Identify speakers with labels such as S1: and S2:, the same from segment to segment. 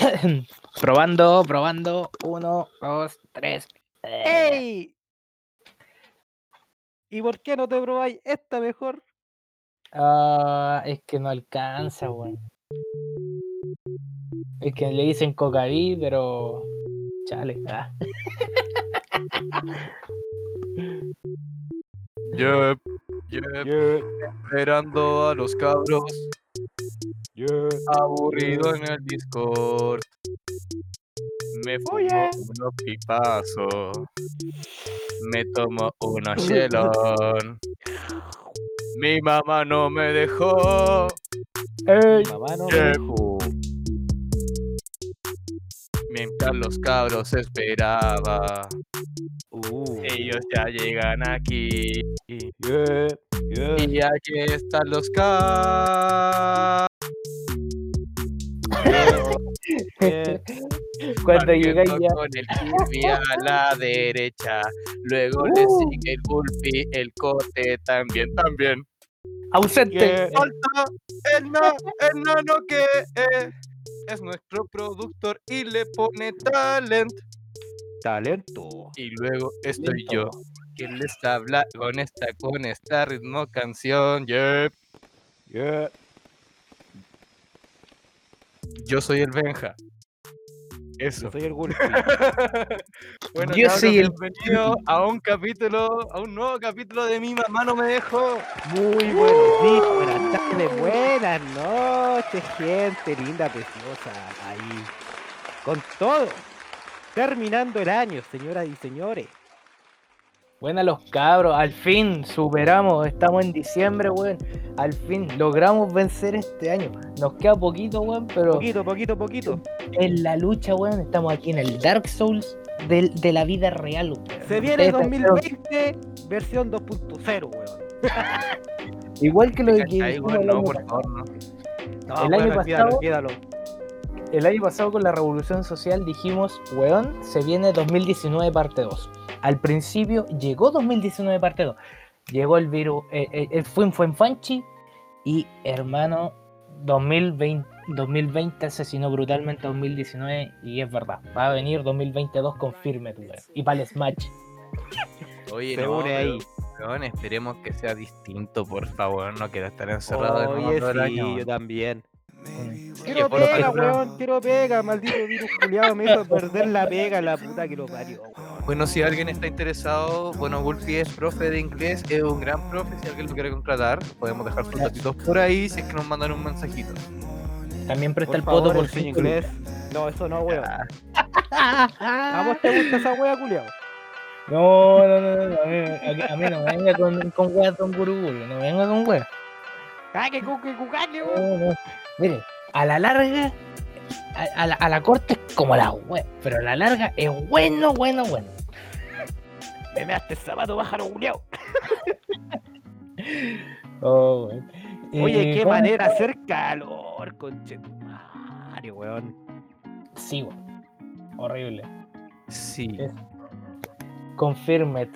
S1: probando, probando. Uno, dos, tres.
S2: ¡Ey! ¿Y por qué no te probáis esta mejor?
S1: Ah, es que no alcanza, weón. Es que le dicen cocaí, pero. Chale. ah.
S3: Yep, yep, esperando a los cabros. Aburrido en el Discord. Me fumo unos pipazos. Me tomo unos chelón. Mi mamá no me dejó.
S1: Ey,
S2: Mamá no me dejó.
S3: Mientras los cabros esperaba.
S2: Uh,
S3: Ellos ya llegan aquí.
S2: yeah, yeah.
S3: Y aquí están los cabros.
S2: Yeah.
S1: Cuando
S3: Partiendo
S1: ya.
S3: Con el Kirby a la derecha. Luego le
S1: Uh.
S3: sigue el Gulpi, el Cote también, también.
S1: Ausente.
S2: Yeah.
S3: Falta el, na- el nano que eh, es nuestro productor y le pone talent.
S2: Talento.
S3: Y luego estoy yo, quien les habla con esta, con esta ritmo canción. Yep.
S2: Yeah.
S3: Yo soy el Benja. Eso.
S2: Yo soy el Gulpi.
S3: bueno,
S1: Yo soy el
S3: bienvenido a un capítulo, a un nuevo capítulo de Mi Mamá No Me Dejó.
S2: Muy buenos días, buenas tardes, buenas noches, gente linda, preciosa, ahí. Con todo. Terminando el año, señoras y señores.
S1: Buena los cabros, al fin superamos, estamos en diciembre, weón. Al fin logramos vencer este año. Nos queda poquito, weón, pero
S2: Poquito, poquito, poquito.
S1: en la lucha, weón, estamos aquí en el Dark Souls de, la vida real, weón.
S2: Se viene
S1: Ustedes pensaron-
S2: 2020, versión 2.0, weón.
S1: Igual que lo que el
S3: No,
S1: año
S3: por
S1: pasado.
S3: favor, no.
S2: No,
S1: El
S2: weón,
S1: año pasado-
S2: olvídalo.
S1: El año pasado con la revolución social dijimos, weón, se viene 2019 parte 2. Al principio llegó 2019 parte 2. Llegó el virus, eh, eh, el fue fue en Fanchi y hermano, 2020, 2020 asesinó brutalmente a 2019 y es verdad, va a venir 2022 con firme, weón. Y para el Smash.
S3: Oye,
S2: Se
S3: no,
S2: une
S3: pero,
S2: ahí.
S3: weón, esperemos que sea distinto, por favor. No quiero estar encerrado
S2: Oye,
S3: todo el
S2: sí,
S3: año.
S2: yo también. Quiero pega, weón, quiero pega, maldito virus culiado me hizo perder la pega, la puta que lo parió, weón.
S3: Bueno, si alguien está interesado, bueno, Wolfie es profe de inglés, es un gran profe, si alguien lo quiere contratar, podemos dejar sus datitos por ahí si es que nos mandan un mensajito.
S1: También presta
S2: Por
S1: el poto por
S2: inglés. No, eso no, weón.
S3: Ah,
S2: ¿A vos te gusta esa wea, culiao?
S1: No, no, no, no, a mí, a- a mí no me venga con, con weas Don Guruguru, no me venga con weas.
S2: ¡Ah, que cuque, cucaque,
S1: No, no. Mire, a la larga, a, a la, a la corte es como la web, pero a la larga es bueno, bueno, bueno.
S2: Me measte el zapato, pájaro, culiao.
S1: Oh, weón.
S2: Oye,
S1: Eh,
S2: qué
S1: ¿cómo
S2: manera hacer calor, conchetumario, weón.
S1: Sí, weón. Horrible.
S3: sí.
S1: Es- Confirmed.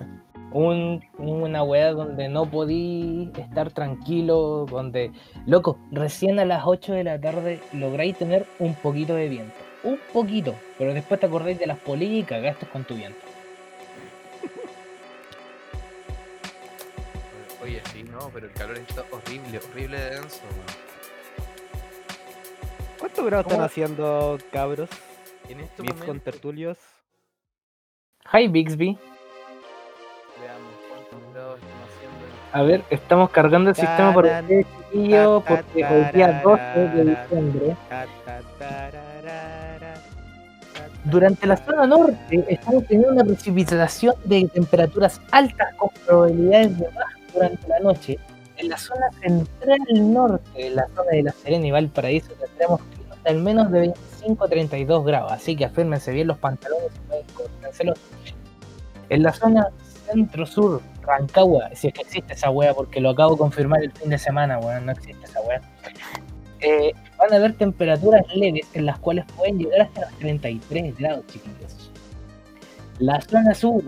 S1: Un, una wea donde no podí estar tranquilo, donde, loco, recién a las 8 de la tarde lográis tener un poquito de viento. Un poquito, pero después te acordáis de las polillas y cagaste con tu viento.
S3: Oye, sí, no, pero el calor está horrible, horrible de denso. weón.
S2: ¿Cuántos grados están haciendo, cabros?
S3: En este
S2: Mis contertulios.
S1: Hi Bixby. A ver, estamos cargando el sistema por
S2: Taran,
S1: ustedes, chiquillos, porque hoy día 12 de diciembre, durante la zona norte, estamos teniendo una precipitación de temperaturas altas con probabilidades de baja durante la noche. En la zona central norte, en la zona de La Serena y Valparaíso, tendremos al menos de 25 a 32 grados, así que afírmense bien los pantalones y los En la zona centro-sur, Rancagua, si es que existe esa wea, porque lo acabo de confirmar el fin de semana, weón, no existe esa wea. Eh, van a haber temperaturas leves en las cuales pueden llegar hasta los 33 grados, chiquillos. La zona sur,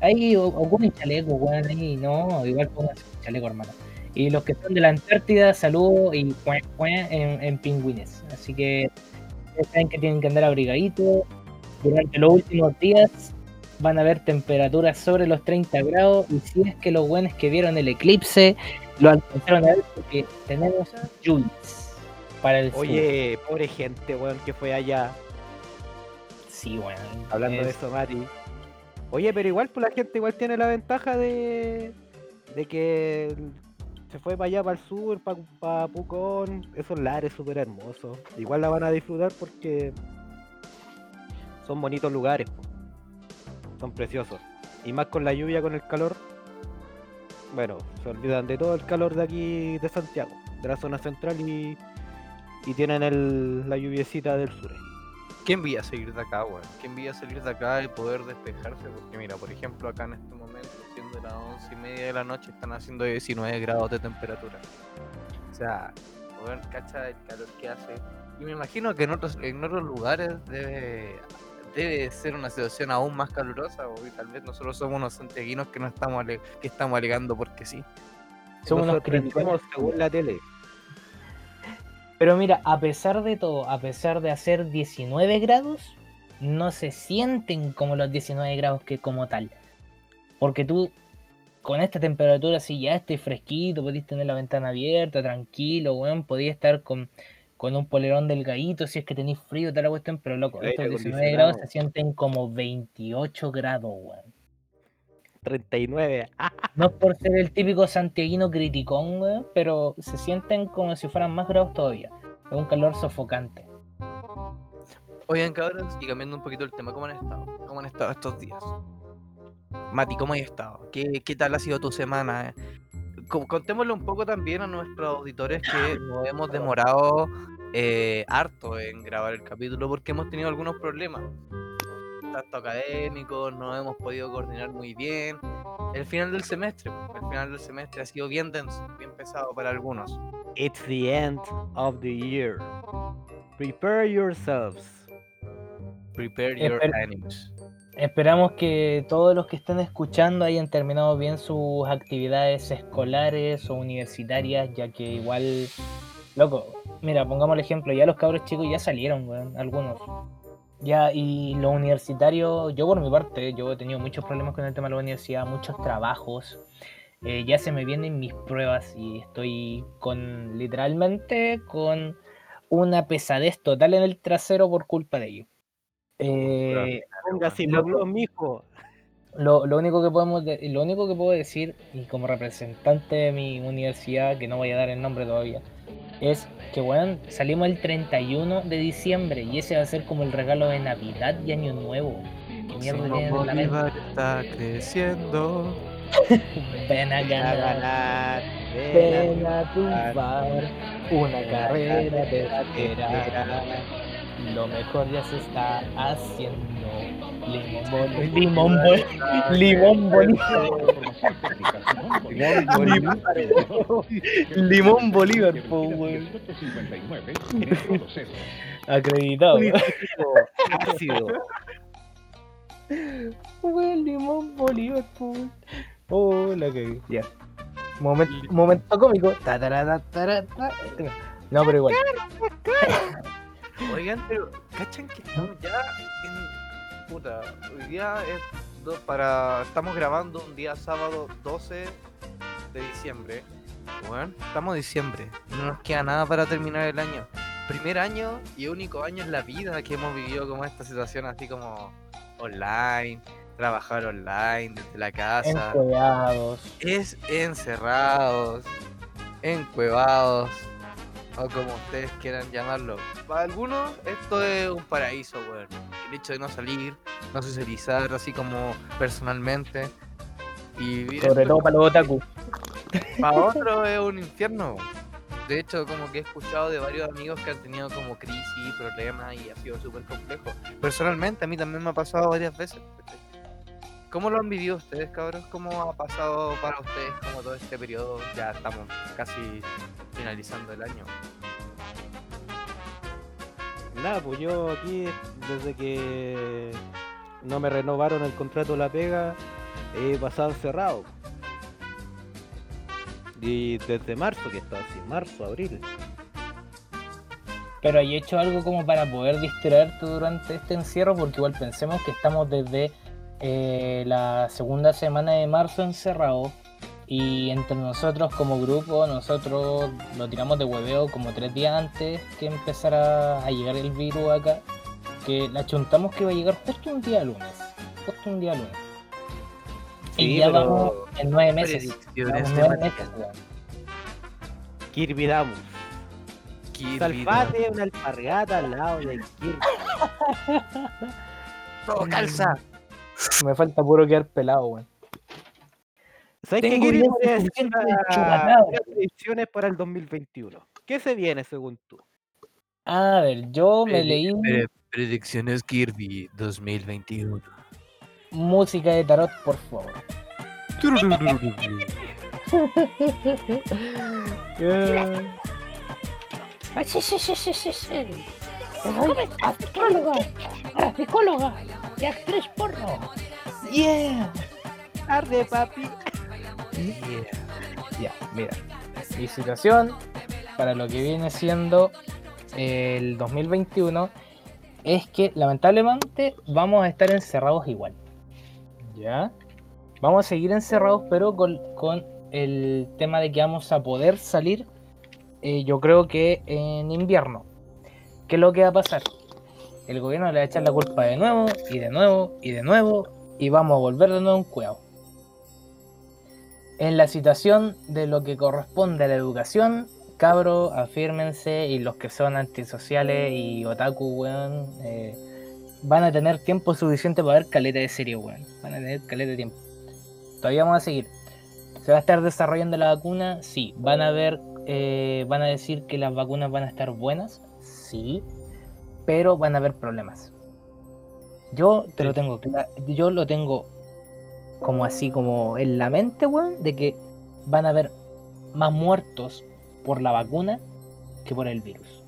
S1: ahí ocupen chaleco, weón, ahí no, igual pónganse un chaleco, hermano. Y los que son de la Antártida, saludos y cué, cué en, en pingüines. Así que saben que tienen que andar abrigaditos. Durante los últimos días van a haber temperaturas sobre los 30 grados y si es que los buenos que vieron el eclipse lo alcanzaron a ver porque tenemos lluvias para el sur.
S2: Oye, pobre gente, weón, que fue allá.
S1: Sí, bueno.
S2: Hablando de
S1: es-
S2: eso, Mati. Oye, pero igual pues la gente igual tiene la ventaja de, de que se fue para allá, para el sur, para Pucón. Esos lares súper hermosos. Igual la van a disfrutar porque son bonitos lugares. po. Son preciosos. Y más con la lluvia, con el calor. Bueno, se olvidan de todo el calor de aquí de Santiago, de la zona central y, y tienen el, la lluviecita del sur.
S3: ¿Qué envía salir de acá, weón? ¿Qué envía salir de acá y poder despejarse? Porque mira, por ejemplo, acá en este momento, siendo las once y media de la noche, están haciendo 19 grados de temperatura. O sea, weón, cacha el calor que hace. Y me imagino que en otros, en otros lugares debe, debe ser una situación aún más calurosa, o tal vez nosotros somos unos santiaguinos que no estamos que estamos alegando porque sí.
S1: Somos unos
S2: vivimos según la tele.
S1: Pero mira, a pesar de todo, a pesar de hacer 19 grados, no se sienten como los 19 grados que como tal. Porque tú, con esta temperatura, si ya estés fresquito, podés tener la ventana abierta, tranquilo, weón, podías estar con, con un polerón delgadito si es que tenéis frío, tal la cuestión, pero loco, estos 19 grados se sienten como 28 grados, weón.
S2: 39. Ah,
S1: No es por ser el típico santiaguino criticón, weón, pero se sienten como si fueran más grados todavía. Es un calor sofocante.
S3: Oigan, cabros, y cambiando un poquito el tema, ¿cómo han estado? ¿Cómo han estado estos días? Mati, ¿cómo has estado? ¿Qué, qué tal ha sido tu semana? eh? Co- Contémosle un poco también a nuestros auditores que nos hemos demorado eh, harto en grabar el capítulo porque hemos tenido algunos problemas. Tanto académicos, no hemos podido coordinar muy bien. El final del semestre, el final del semestre ha sido bien denso, bien pesado para algunos.
S2: It's the end of the year. Prepare yourselves.
S3: Prepare your
S1: Espera.
S3: enemies.
S1: Esperamos que todos los que estén escuchando hayan terminado bien sus actividades escolares o universitarias, ya que igual, loco, mira, pongamos el ejemplo, ya los cabros chicos ya salieron, weón, algunos. Ya, y los universitarios, yo por mi parte, yo he tenido muchos problemas con el tema de la universidad, muchos trabajos. eh, ya se me vienen mis pruebas y estoy con, literalmente, con una pesadez total en el trasero por culpa de ello. Eh,
S2: Póngase los mijo.
S1: lo, lo único que podemos de- lo único que puedo decir, y como representante de mi universidad, que no voy a dar el nombre todavía, es que bueno, salimos el 31 de diciembre y ese va a ser como el regalo de Navidad y Año Nuevo. ¿Qué mierda tienen en la mente?
S3: Está creciendo.
S1: Ven a
S2: A
S1: ganar, ven a triunfar, una carrera espera. Lo mejor ya se está haciendo. Limón Bol- Limón Bol- Limón Bolívar. Limón Bolívar. Acreditado.
S2: Ácido.
S1: Limón Bolívar. Oh, la que Ya. Momento, momento cómico. Ta, tara, ta, tara, ta. No, pero igual.
S3: Oigan, pero ¿cachan que estamos ya en. Puta, hoy día es do- para. Estamos grabando un día sábado 12 de diciembre. Bueno, estamos en diciembre. No nos queda nada para terminar el año. Primer año y único año en la vida que hemos vivido como esta situación así como online, trabajar online desde la casa.
S1: Encuevados.
S3: es encerrados, encuevados, o como ustedes quieran llamarlo. Para algunos esto es un paraíso, weón. El hecho de no salir, no socializar así como personalmente. Y vivir
S1: Sobre todo para los otaku.
S3: para otros es un infierno. De hecho, como que he escuchado de varios amigos que han tenido como crisis, problemas y ha sido súper complejo. Personalmente, a mí también me ha pasado varias veces. ¿Cómo lo han vivido ustedes, cabros? ¿Cómo ha pasado para ustedes como todo este periodo? Ya estamos casi finalizando el año.
S2: Nada, pues yo aquí, desde que no me renovaron el contrato de la pega, he pasado encerrado. Y desde marzo que está así, marzo, abril.
S1: pero hay hecho algo como para poder distraerte durante este encierro, porque igual pensemos que estamos desde eh, la segunda semana de marzo encerrados y entre nosotros como grupo, nosotros lo tiramos de hueveo como tres días antes que empezara a llegar el virus acá, que la chuntamos que iba a llegar justo un día lunes, justo un día lunes. y ya
S2: pero
S1: vamos en nueve meses.
S3: Predicciones
S1: Vamos nueve meses.
S2: Kirby Damus. Salfate una alpargata al lado de Kirby.
S3: Todo calza.
S1: Me falta puro quedar pelado, weón.
S2: ¿Sabes qué decir predicciones para el 2021. ¿Qué se viene según tú?
S1: A ver, yo me leí
S3: pre- Predicciones Kirby 2021.
S1: música de tarot, por favor.
S4: Sí, sí, sí, sí, sí, sí. Soy astróloga, psicóloga y actriz porno.
S1: Yeah.
S2: Tarde, papi.
S1: Ya, mira. Mi situación para lo que viene siendo el 2021 es que lamentablemente vamos a estar encerrados igual. ¿Ya? Vamos a seguir encerrados, pero con, con el tema de que vamos a poder salir, eh, yo creo que en invierno. ¿Qué es lo que va a pasar? El gobierno le va a echar la culpa de nuevo, y de nuevo, y de nuevo, y vamos a volver de nuevo un cuevo. En la situación de lo que corresponde a la educación, cabro, afírmense y los que son antisociales y otaku, weón, eh, van a tener tiempo suficiente para ver caleta de serie, weón. Van a tener caleta de tiempo. Todavía vamos a seguir. ¿Se va a estar desarrollando la vacuna? Sí. ¿Van a ver, eh, van a decir que las vacunas van a estar buenas? Sí. Pero van a haber problemas. Yo te lo tengo yo lo tengo como así como en la mente, weón, de que van a haber más muertos por la vacuna que por el virus.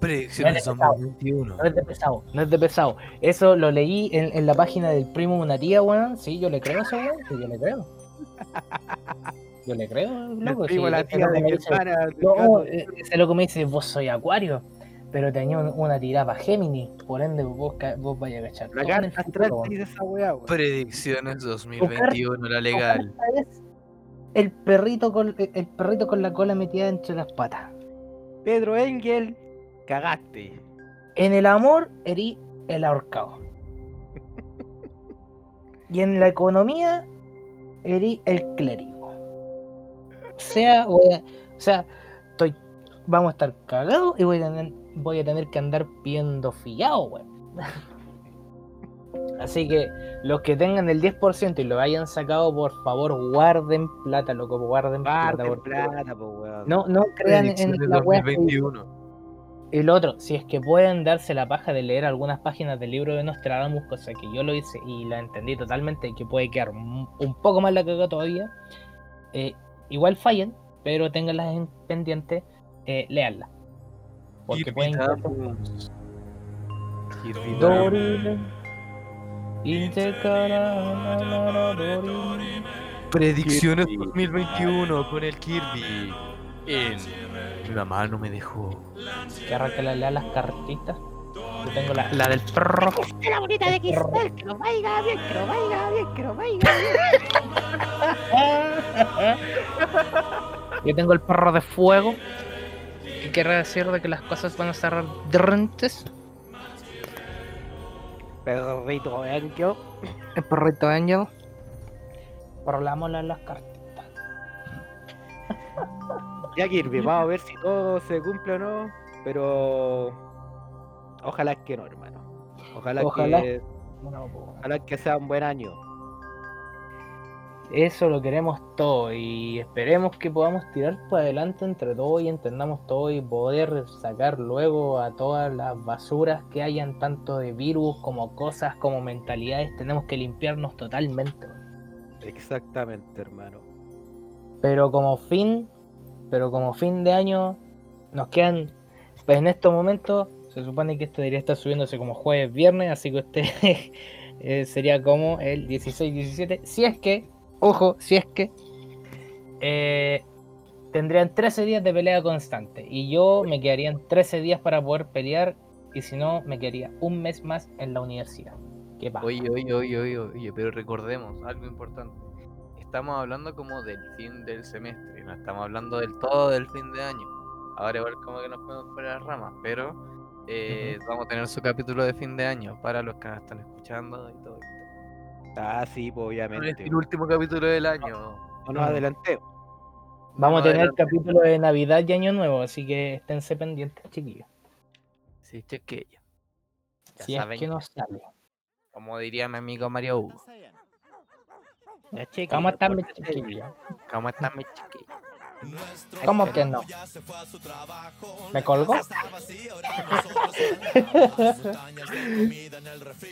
S3: Predicciones
S1: No es de pesado.
S3: 2021.
S1: No es de pesado, no es de pesado. Eso lo leí en, en la página del primo de una tía, weón. Sí, yo le creo a eso, weón. Sí, yo le creo. Yo le creo, loco. Sí,
S2: la tía de mi hermana.
S1: No, eh, ese loco me dice, vos soy acuario. Pero tenía un- una tirada Géminis. Por ende, vos, ca- vos vayas a cachar.
S2: La carta dice esa weá.
S3: Predicciones 2021, la legal.
S1: Es El perrito, con, el perrito con la cola metida entre las patas.
S2: Pedro Engel, cagaste.
S1: En el amor, erí el ahorcado. Y en la economía, erí el clérigo. O sea, voy a- o sea, estoy, vamos a estar cagados y voy a tener, voy a tener que andar pidiendo fiado, weón. Así que los que tengan el 10% y lo hayan sacado, por favor, guarden plata, loco, guarden plata. Porque-
S2: plata, po, weón.
S1: No, no crean en la
S3: 2021.
S1: y lo otro, si es que pueden darse la paja de leer algunas páginas del libro de Nostradamus, cosa que yo lo hice y la entendí totalmente, que puede quedar un poco más la cagada todavía, eh, igual fallen, pero tenganlas en pendiente, eh, leanla. Porque
S3: Kirby
S1: pueden. Dorime.
S3: Predicciones
S2: Kirby.
S3: 2021 con el Kirby. En Mi mamá no me dejó.
S1: Que arranque la lea las cartitas. Yo tengo la, la del perro.
S4: La bonita de cristal, que no vaya bien, que no vaya bien, que no vaya bien.
S1: Yo tengo el perro de fuego. Que quiere decir de que las cosas van a estar ardientes.
S2: Perrito Engel.
S1: El perrito Angel. Rolámosle las cartitas.
S2: Ya Kirby, vamos a ver si todo se cumple o no. Pero ojalá que no, hermano. Ojalá,
S1: Ojalá.
S2: que
S1: No,
S2: ojalá que sea un buen año.
S1: Eso lo queremos todo y esperemos que podamos tirar para adelante entre todos y entendamos todo y poder sacar luego a todas las basuras que hayan, tanto de virus como cosas como mentalidades. Tenemos que limpiarnos totalmente.
S2: Exactamente, hermano.
S1: Pero como fin, pero como fin de año, nos quedan, pues en estos momentos, se supone que esto debería estar subiéndose como jueves, viernes, así que usted eh, sería como el 16-17, si es que, ojo, si es que eh, tendrían 13 días de pelea constante. Y yo me quedarían 13 días para poder pelear. Y si no, me quedaría un mes más en la universidad. ¿Qué pasa?
S3: Oye, oye, oye, oye, oye, pero recordemos algo importante. Estamos hablando como del fin del semestre, no estamos hablando del todo del fin de año. Ahora igual como que nos podemos poner las ramas, pero eh, vamos a tener su capítulo de fin de año para los que nos están escuchando y todo.
S2: Ah, sí, pues
S3: es
S2: obviamente.
S3: el último capítulo del año.
S2: No nos adelantemos.
S1: Vamos a tener
S3: adelante.
S1: capítulo de Navidad y Año Nuevo, así que esténse pendientes, chiquillos.
S3: Sí, chequeya. Ya
S1: Si
S3: saben,
S1: es que no sale.
S3: como diría mi amigo Mario Hugo.
S2: Ya,
S1: ¿Cómo están mis chiquillos?
S3: ¿Cómo están mis chiquillos?
S1: ¿Cómo que no? ¿Me colgó?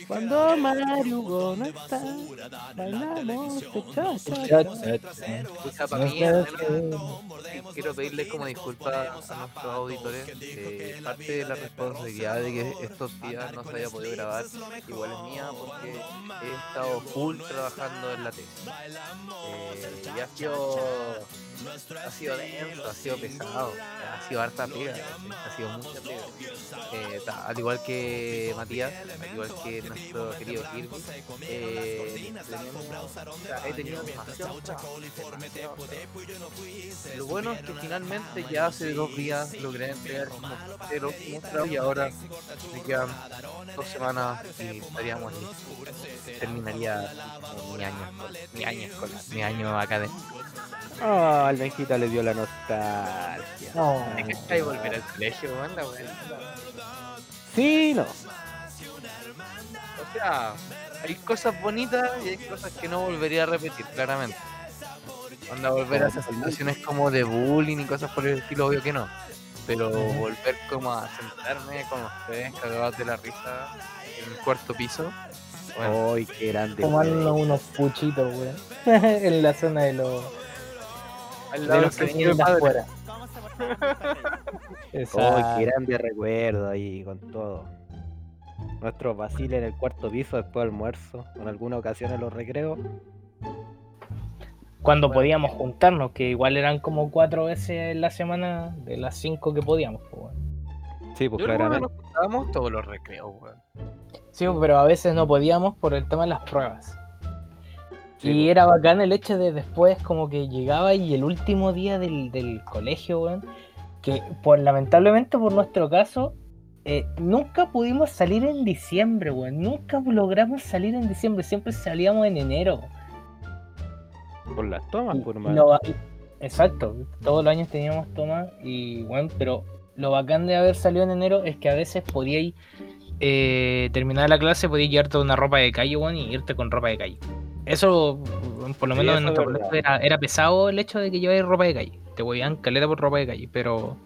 S2: Cuando Mario Hugo no está, bailamos
S3: quiero pedirles como disculpas a nuestros auditores. eh, parte de la responsabilidad de que estos días no se haya podido grabar, igual es mía, porque he estado full trabajando en la tesis. Eh, y ha sido, denso, ha sido pesado, ha sido harta pega, ha sido mucha pega. Eh, al igual que Matías, al igual que nuestro querido Kirby, eh, tenemos, o sea, he tenido demasiado. Lo bueno es que finalmente ya hace dos días logré entregar como trabajo y ahora me quedan dos semanas y estaríamos listos. Terminaría mi año, mi año escolar, mi año académico.
S2: Oh, al Benjita le dio la nostalgia.
S1: No.
S3: ¿Te cachai volver al colegio, weón? La weá.
S2: Sí, no.
S3: O sea, hay cosas bonitas y hay cosas que no volvería a repetir, claramente. Onda volver a esas situaciones como de bullying y cosas por el estilo, obvio que no. Pero volver como a sentarme con ustedes cagados de la risa en el cuarto piso. Bueno,
S2: Ay, qué grande.
S1: Tomando
S2: güey.
S1: unos puchitos, weón. en la zona de los,
S3: al
S1: de los que de
S3: padre.
S1: afuera.
S2: Ay,
S1: Esa-
S2: qué grande recuerdo ahí con todo. Nuestros vaciles en el cuarto piso después del almuerzo, en alguna ocasión en los recreos.
S1: Cuando podíamos juntarnos, que igual eran como cuatro veces en la semana de las cinco que podíamos. pues, weón.
S2: Sí, pues
S3: Yo
S2: claramente.
S3: nos juntábamos todos los recreos, weón.
S1: Sí, pero a veces no podíamos por el tema de las pruebas.
S2: Sí,
S1: y
S2: pues.
S1: era bacán el hecho de después como que llegaba y el último día del, del colegio, weón, que por lamentablemente por nuestro caso, eh, nunca pudimos salir en diciembre, weón. Nunca logramos salir en diciembre, siempre salíamos en enero.
S2: Por las tomas, por más.
S1: lo exacto, todos los años teníamos tomas y bueno, pero lo bacán de haber salido en enero es que a veces podíais eh, terminar la clase, podías llevarte una ropa de calle, weón, y irte con ropa de calle. Eso, por lo menos en
S2: es
S1: nuestro colegio era, era pesado el hecho de que lleváis ropa de calle. Te voían caleta por ropa de calle, pero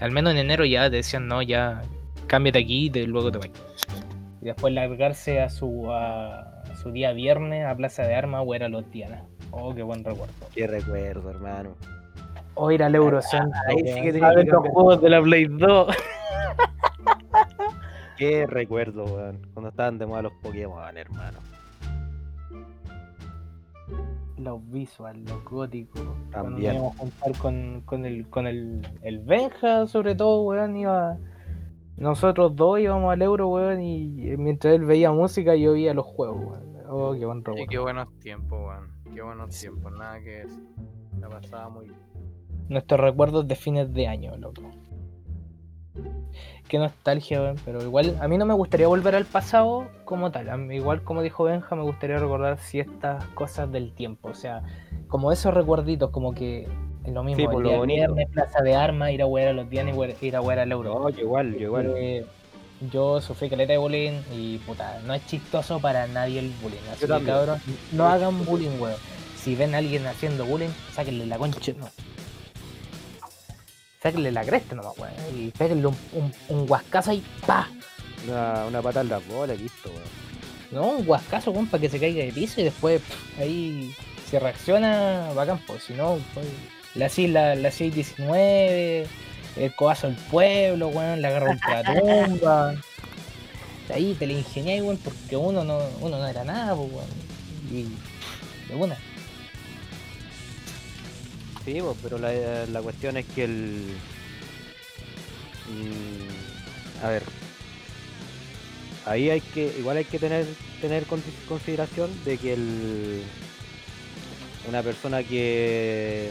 S1: al menos en enero ya te decían, no, ya cámbiate aquí y te- luego te vas. Y después largarse a su, a, a su día viernes a Plaza de Armas o era los Diana. Oh, qué buen recuerdo.
S2: Qué recuerdo, hermano.
S1: O ir al Eurocentro.
S2: ahí sí que tenía
S1: a ver los juegos de la Play 2.
S2: Qué recuerdo, weón. Cuando estaban de moda los Pokémon, hermano.
S1: Los visual, los góticos. Cuando
S2: También.
S1: íbamos a juntar con, con el con el, el Benja, sobre todo, weón, iba. Nosotros dos íbamos al Euro, weón, y mientras él veía música, yo veía los juegos, weón. Oh, qué buen
S3: Sí,
S1: recuerdo.
S3: qué buenos tiempos, weón. Qué buenos tiempos, nada que. La pasaba muy bien.
S1: Nuestros recuerdos de fines de año, loco. Qué nostalgia, weón. Pero igual, a mí no me gustaría volver al pasado como tal. A mí, igual, como dijo Benja, me gustaría recordar ciertas cosas del tiempo. O sea, como esos recuerditos, como que es lo mismo.
S2: Sí,
S1: el
S2: por lo
S1: día viernes, plaza de armas, ir a jugar a los y ir a jugar al euro.
S2: No, yo igual, yo igual.
S1: Eh, yo sufrí caleta de bullying y puta, no es chistoso para nadie el bullying. Así que cabrón, no hagan bullying, weón. Si ven a alguien haciendo bullying, sáquenle la concha, no. Sáquenle la cresta nomás, weón. Y péguenle un, un, un guascazo ahí, pa.
S2: Una, una pata en las bolas, listo, weón.
S1: No, un guascazo, weón, para que se caiga de piso y después pff, ahí si reacciona, bacán, pues si no, pues, le hacís la, la 619, el codazo al pueblo, weón, la agarra ultratumba. Ahí te la ingeniáis, weón, porque uno no, uno no era nada, pues, weón. Y de una.
S2: Pero la, la cuestión es que el. mm, a ver. Ahí hay que. Igual hay que tener, tener con- consideración de que el. Una persona que.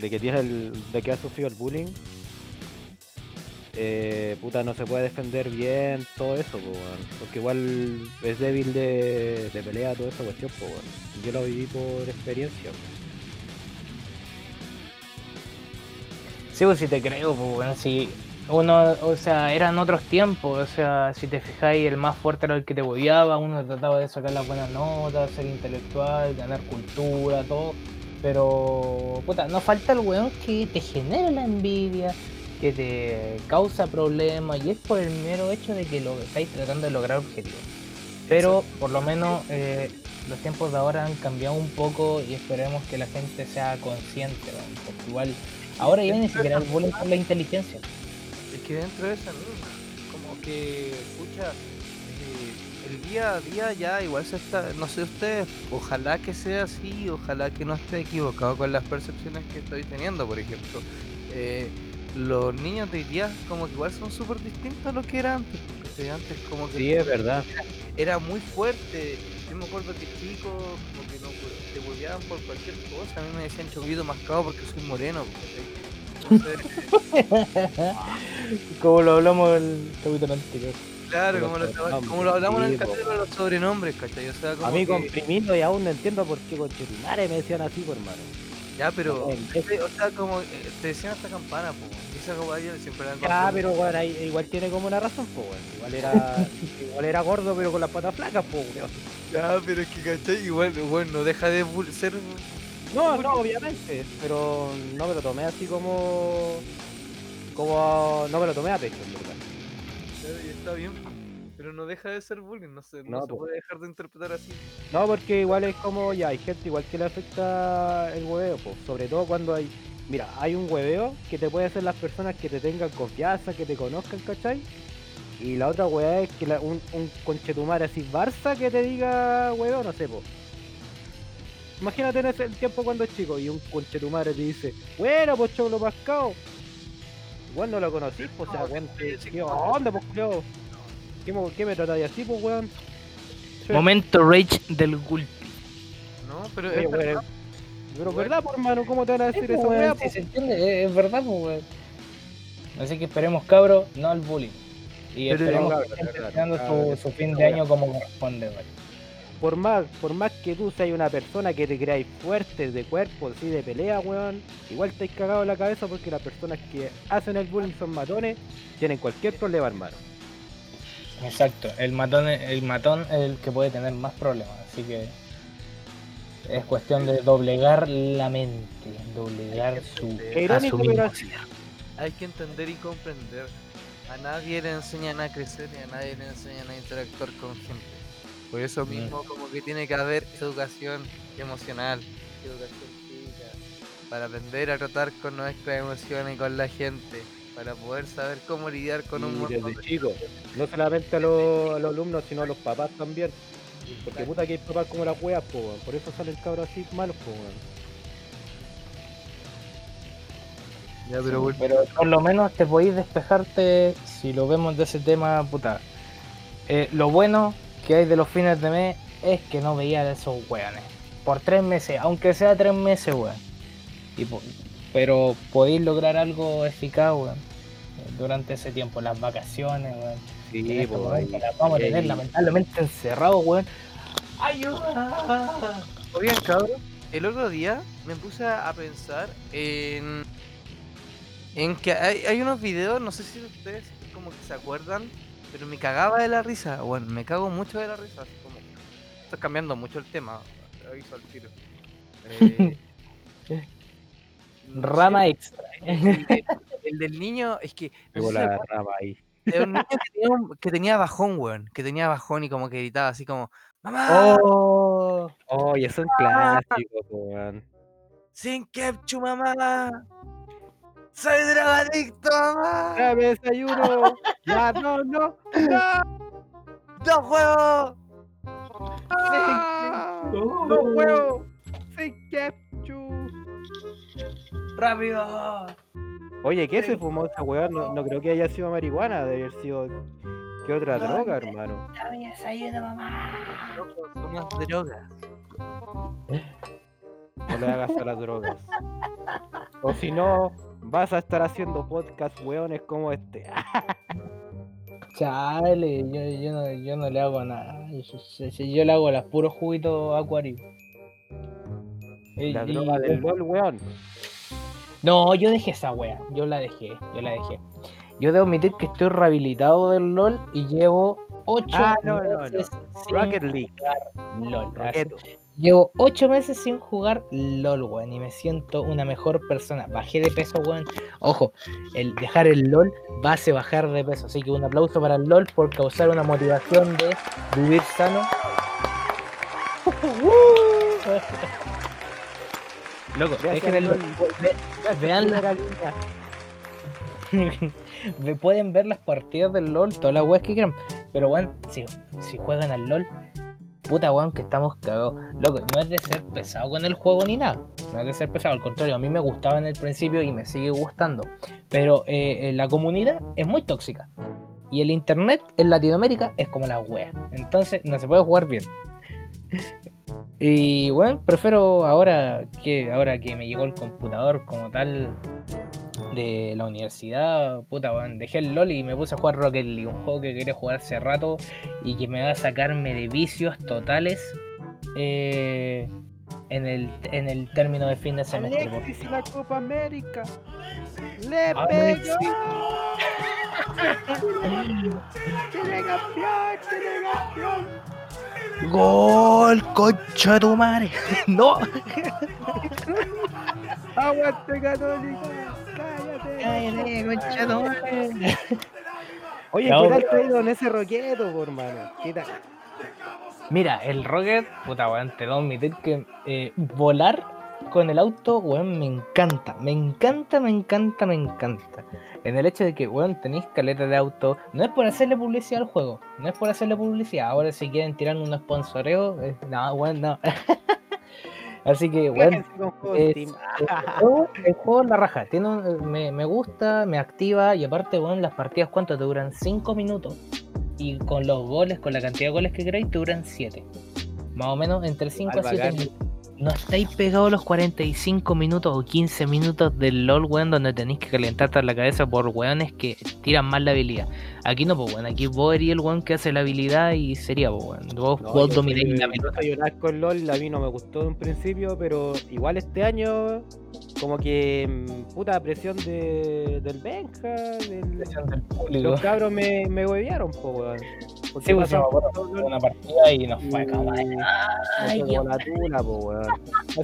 S2: De que tiene el. de que ha sufrido el bullying. Eh, puta, no se puede defender bien todo eso, po, porque igual es débil de, pelea, toda esa cuestión, po, yo lo viví por experiencia.
S1: Sí, pues si te creo, pues si uno, o sea, eran otros tiempos, o sea, si te fijáis, el más fuerte era el que te odiaba, uno trataba de sacar las buenas notas, ser intelectual, ganar cultura, todo, pero, puta, no falta el weón que te genera la envidia, que te causa problemas, y es por el mero hecho de que lo estáis tratando de lograr objetivos. Pero, por lo menos, eh, los tiempos de ahora han cambiado un poco y esperemos que la gente sea consciente, porque igual... Ahora ya ni siquiera el bullying por la inteligencia.
S3: Es que dentro de esa misma, como que, escucha, el día a día ya igual se está, no sé ustedes, ojalá que sea así, ojalá que no esté equivocado con las percepciones que estoy teniendo, por ejemplo. eh, los niños de hoy día como que igual son súper distintos a lo que eran antes, porque antes como que
S2: Sí, es verdad.
S3: era muy fuerte. Yo me acuerdo que chicos como que no te volvían por cualquier cosa. A mí me decían choquito mascado porque soy moreno.
S1: Como lo hablamos el capítulo anterior.
S3: claro, como lo, como lo hablamos en el capítulo de los sobrenombres, ¿cachai? O sea, como
S2: A mí
S3: que-
S2: comprimido y aún no entiendo por qué con me decían así, pues, hermano.
S3: Ya, pero, o sea, como eh, te decían hasta campana, po. Siempre
S2: Ya,
S3: como-
S2: pero bueno, igual tiene como una razón, pues, weón. Igual era, igual era gordo, pero con las patas flacas, pues, weón.
S3: Ya, pero es que, ¿cachai? Igual, bueno, no deja de ser.
S2: No, no, obviamente, pero no me lo tomé así como. Como. No me lo tomé a pecho, en verdad.
S3: Claro, y está bien, pero no deja de ser bullying, no sé, no,
S2: No,
S3: se puede dejar de interpretar así.
S2: No, porque igual es como, ya, hay gente igual que le afecta el hueveo, pues, sobre todo cuando hay, mira, hay un hueveo que te puede hacer las personas que te tengan confianza, que te conozcan, ¿cachai? Y la otra hueá es que la- un, un conchetumare así Barça que te diga hueveo, no sé, pues. Imagínate en ese tiempo cuando es chico y un conchetumare te dice, bueno, pues choclo pascado. Igual no lo conocí, pues, o sea, weón, ¿qué, qué onda, pues? ¿Qué, me- ¿Qué me tratáis así, pues, weón?
S1: Momento rage del Gulpi.
S3: No, pero
S2: Oye,
S3: es
S2: weón,
S3: verdad.
S2: Pero verdad, por hermano, ¿cómo te van a decir eso,
S1: weón,
S2: weón?
S1: si se entiende, es, es verdad, pues, weón. Así que esperemos, cabros, no al bullying. Y
S3: Pero
S1: esperemos
S2: no,
S1: que estén terminando su fin de año como corresponde, weón.
S2: Por más, por más que tú seas una persona que te creáis fuerte de cuerpo, así de pelea, weón, igual te has cagado en la cabeza porque las personas que hacen el bullying son matones, tienen cualquier problema, hermano.
S1: Exacto, el matón, el matón es el que puede tener más problemas, así que es cuestión de doblegar la mente, doblegar su
S2: irónico, pero.
S3: Hay que entender y comprender. A nadie le enseñan a crecer y a nadie le enseñan a interactuar con gente. Por eso
S1: Mm.
S3: mismo como que tiene que haber educación emocional, educación física, para aprender a tratar con nuestras emociones y con la gente, para poder saber cómo lidiar con un montón
S2: desde
S3: de
S2: chico, no solamente a los, a los alumnos, sino a los papás también. Porque puta que hay papás como las weas, po, weón. por eso salen cabros así malos, po, weón.
S3: Ya, pero
S1: Pero por lo menos te podéis despejarte si lo vemos de ese tema, puta. Eh, lo bueno que hay de los fines de mes es que no veía a esos weones. Por tres meses, aunque sea tres meses, weón. Pero podéis lograr algo eficaz, weón. Durante ese tiempo, las vacaciones, weón. En
S2: Sí, po,
S1: momentos
S2: ahí-
S1: las vamos a tener lamentablemente encerrados, weón. ¡Ayuda!
S3: Oigan, cabrón, el otro día me puse a pensar en. En que hay, hay unos videos, no sé si ustedes como que se acuerdan, pero me cagaba de la risa. Bueno, me cago mucho de la risa. Así como. Estoy cambiando mucho el tema. te Aviso al tiro. Eh, no
S1: Rama
S3: sé,
S1: extra.
S3: el, de- el del niño, es que. no
S2: la rama ahí.
S3: De un niño que tenía, un- que tenía bajón, weón. Que tenía bajón y como que gritaba así como. ¡Mamá!
S1: Oh,
S2: Oh, y es un clásico, po, weón.
S3: ¡Sin ketchup, mamá! ¡Soy drogadicto, mamá!
S2: ¡Dame desayuno! ¡Ya, no, no! ¡No!
S3: ¡No juego!
S2: ¡No, huevo! Ketchup.
S3: ¡Rápido!
S2: Oye, ¿qué se fumó esa weá? No, no creo que haya sido marihuana, debe haber sido. ¿Qué otra
S4: No,
S2: droga,
S4: no.
S2: hermano?
S4: Dame desayuno, mamá.
S3: No consumas drogas.
S2: No le hagas a las drogas. O si no, vas a estar haciendo podcast weones como este.
S1: Chale, yo, yo, no, yo no le hago nada. Yo, yo- yo- yo le hago los puros juguitos acuarios. Y-
S2: La
S1: y-
S2: droga del LOL, weón.
S1: No, yo dejé esa wea. Yo la dejé, yo la dejé. Yo debo admitir que estoy rehabilitado del LOL y llevo 8
S2: Ah, no, no, no.
S1: meses sin
S2: Rocket League.
S1: LOL. Llevo 8 meses sin jugar LOL, weón, y me siento una mejor persona. Bajé de peso, weón. Ojo, el dejar el LOL va a bajar de peso. Así que un aplauso para el LOL por causar una motivación de vivir sano. Loco, vean la-. Ve- pueden ver las partidas del LOL, todas las weas que quieran. Pero weón, si, si juegan al LOL, puta weón que estamos cagados. Loco, no es de ser pesado con el juego ni nada. No es de ser pesado, al contrario, a mí me gustaba en el principio y me sigue gustando. Pero eh, eh, la comunidad es muy tóxica. Y el internet en Latinoamérica es como la wea. Entonces no se puede jugar bien. Y bueno, prefiero ahora que ahora que me llegó el computador como tal de la universidad, puta weón, dejé el LOL y me puse a jugar Rocket League, un juego que quería jugar hace rato y que me va a sacarme de vicios totales eh, en, el, en el término de fin de semestre.
S2: Alexis y la Copa América. Le pegó. Chile campeón, Chile campeón.
S1: ¡Gol, concha de tu madre! ¡No!
S2: Aguante católico. Cállate.
S1: ¡Cállate, concha de tu madre!
S2: Oye, ¿qué tal
S1: pero-
S2: te ha ido en ese roqueto, por hermano? ¿Qué tal?
S1: Mira, el Rocket, puta weón, te debo admitir que eh, volar con el auto, weón, me encanta. Me encanta, me encanta, me encanta. En el hecho de que, weón, tenéis caleta de auto. No es por hacerle publicidad al juego. No es por hacerle publicidad. Ahora si quieren tirar un sponsoreo, eh, no, weón, no. Así que, weón, es- el juego, la raja. Tiene un- me, me gusta, me activa y aparte, bueno, las partidas, ¿cuánto te duran? 5 minutos. Y con los goles, con la cantidad de goles que queráis, te duran 7. Más o menos entre 5 a
S2: Al
S1: 7
S2: bacán.
S1: minutos. No estáis pegados los 45 minutos o 15 minutos del LOL, weón, donde tenéis que calentarte la cabeza por weones que tiran mal la habilidad. Aquí no, pues, weón. Aquí vos eres el weón que hace la habilidad y sería, pues, weón. Vos,
S2: No,
S1: vos
S2: yo
S1: domináis la
S2: yo
S1: pelota.
S2: asco en LOL, a mí no me gustó en un principio, pero igual este año, como que, mm, puta presión de, del Benja, del,
S1: del público.
S2: los cabros me, me huevearon, po, weón. Porque
S1: Sí, pues, una partida y nos fue como. Ay,
S2: la tula, po, weón.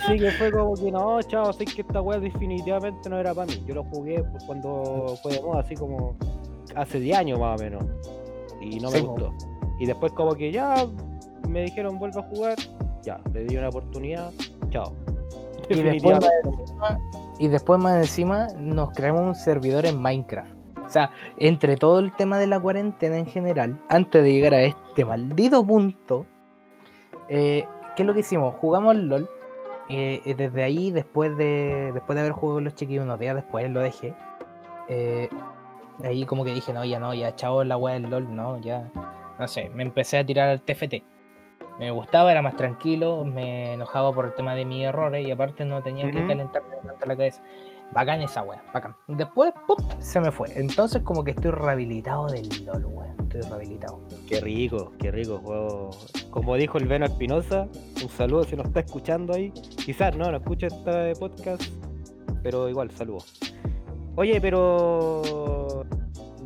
S2: Así que fue como que no, chao, sé que esta weá definitivamente no era para mí. Yo lo jugué pues, cuando fue de moda, así como hace 10 años más o menos. Y no me
S1: Sí,
S2: gustó. Y después como que ya me dijeron vuelve a jugar, ya, le di una oportunidad, chao.
S1: Y después,
S2: Definitivamente
S1: más encima, y después más encima nos creamos un servidor en Minecraft. O sea, entre todo el tema de la cuarentena en general, antes de llegar a este maldito punto, eh, ¿qué es lo que hicimos? Jugamos LOL. eh, y desde ahí, después de después de haber jugado los chiquillos unos días después, lo dejé. eh, ahí como que dije, no, ya no, ya chao la weá del LOL, no, ya. No sé, me empecé a tirar al TFT. Me gustaba, era más tranquilo, me enojaba por el tema de mis errores y aparte no tenía que calentarme tanto la cabeza. Bacán esa wea, bacán. Después, ¡pum! se me fue. Entonces como que estoy rehabilitado del LOL, weón. Estoy rehabilitado.
S2: Qué rico, qué rico juego. Como dijo el Veno Espinosa, un saludo si nos está escuchando ahí. Quizás no, no escucha este podcast, pero igual, saludos. Oye, pero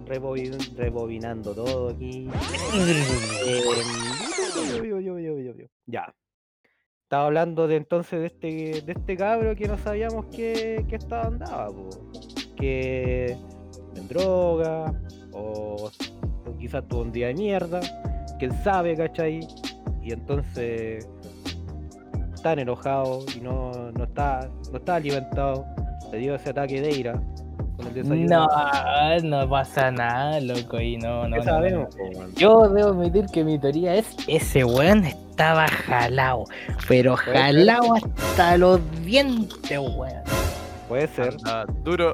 S2: rebobin- rebobinando todo aquí. Eh, yo, yo, yo, yo. Ya. Estaba hablando de entonces de este, de este cabro que no sabíamos que, que estaba andaba, que en droga, o, o quizás tuvo un día de mierda, quién sabe, ¿cachai? Y entonces tan enojado y no, no está, no está alimentado, le dio ese ataque de ira, el desayuno.
S1: No, no pasa nada, loco, y no, no.
S2: ¿Qué
S1: no,
S2: sabemos,
S1: no. Yo debo admitir que mi teoría es ese weón estaba jalado, pero jalado hasta los dientes, weón.
S2: Puede ser.
S3: Anda, duro,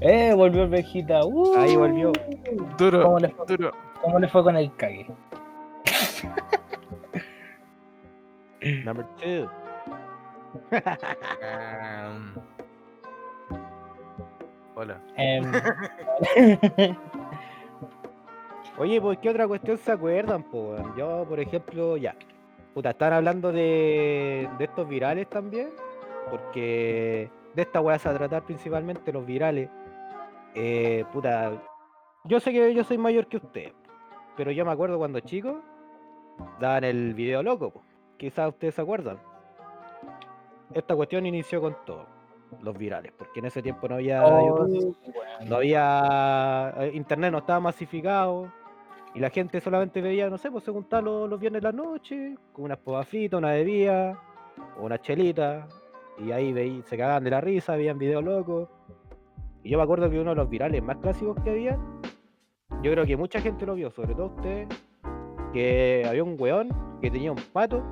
S1: Eh, volvió el Vegeta. uh.
S2: Ahí volvió.
S3: duro,
S1: ¿Cómo le fue?
S3: duro.
S1: ¿Cómo le fue con el Kage?
S2: Number two.
S3: Em, Hola.
S1: Em,
S2: Oye, pues, ¿qué otra cuestión se acuerdan, weón? Yo, por ejemplo, ya. Puta, están hablando de, de estos virales también. Porque de esta weá se va a tratar principalmente los virales. Eh, puta, yo sé que yo soy mayor que usted. Pero yo me acuerdo cuando chico daban el video loco, po. Quizás ustedes se acuerdan. Esta cuestión inició con todo. Los virales, porque en ese tiempo no había
S1: oh,
S2: YouTube, no había eh, internet no estaba masificado y la gente solamente veía no sé pues se juntaba los, los viernes de la noche con unas papas fritas una bebida o una chelita y ahí veí, se cagaban de la risa veían videos locos. Y yo me acuerdo que uno de los virales más clásicos que había yo creo que mucha gente lo vio sobre todo ustedes que había un weón que tenía un pato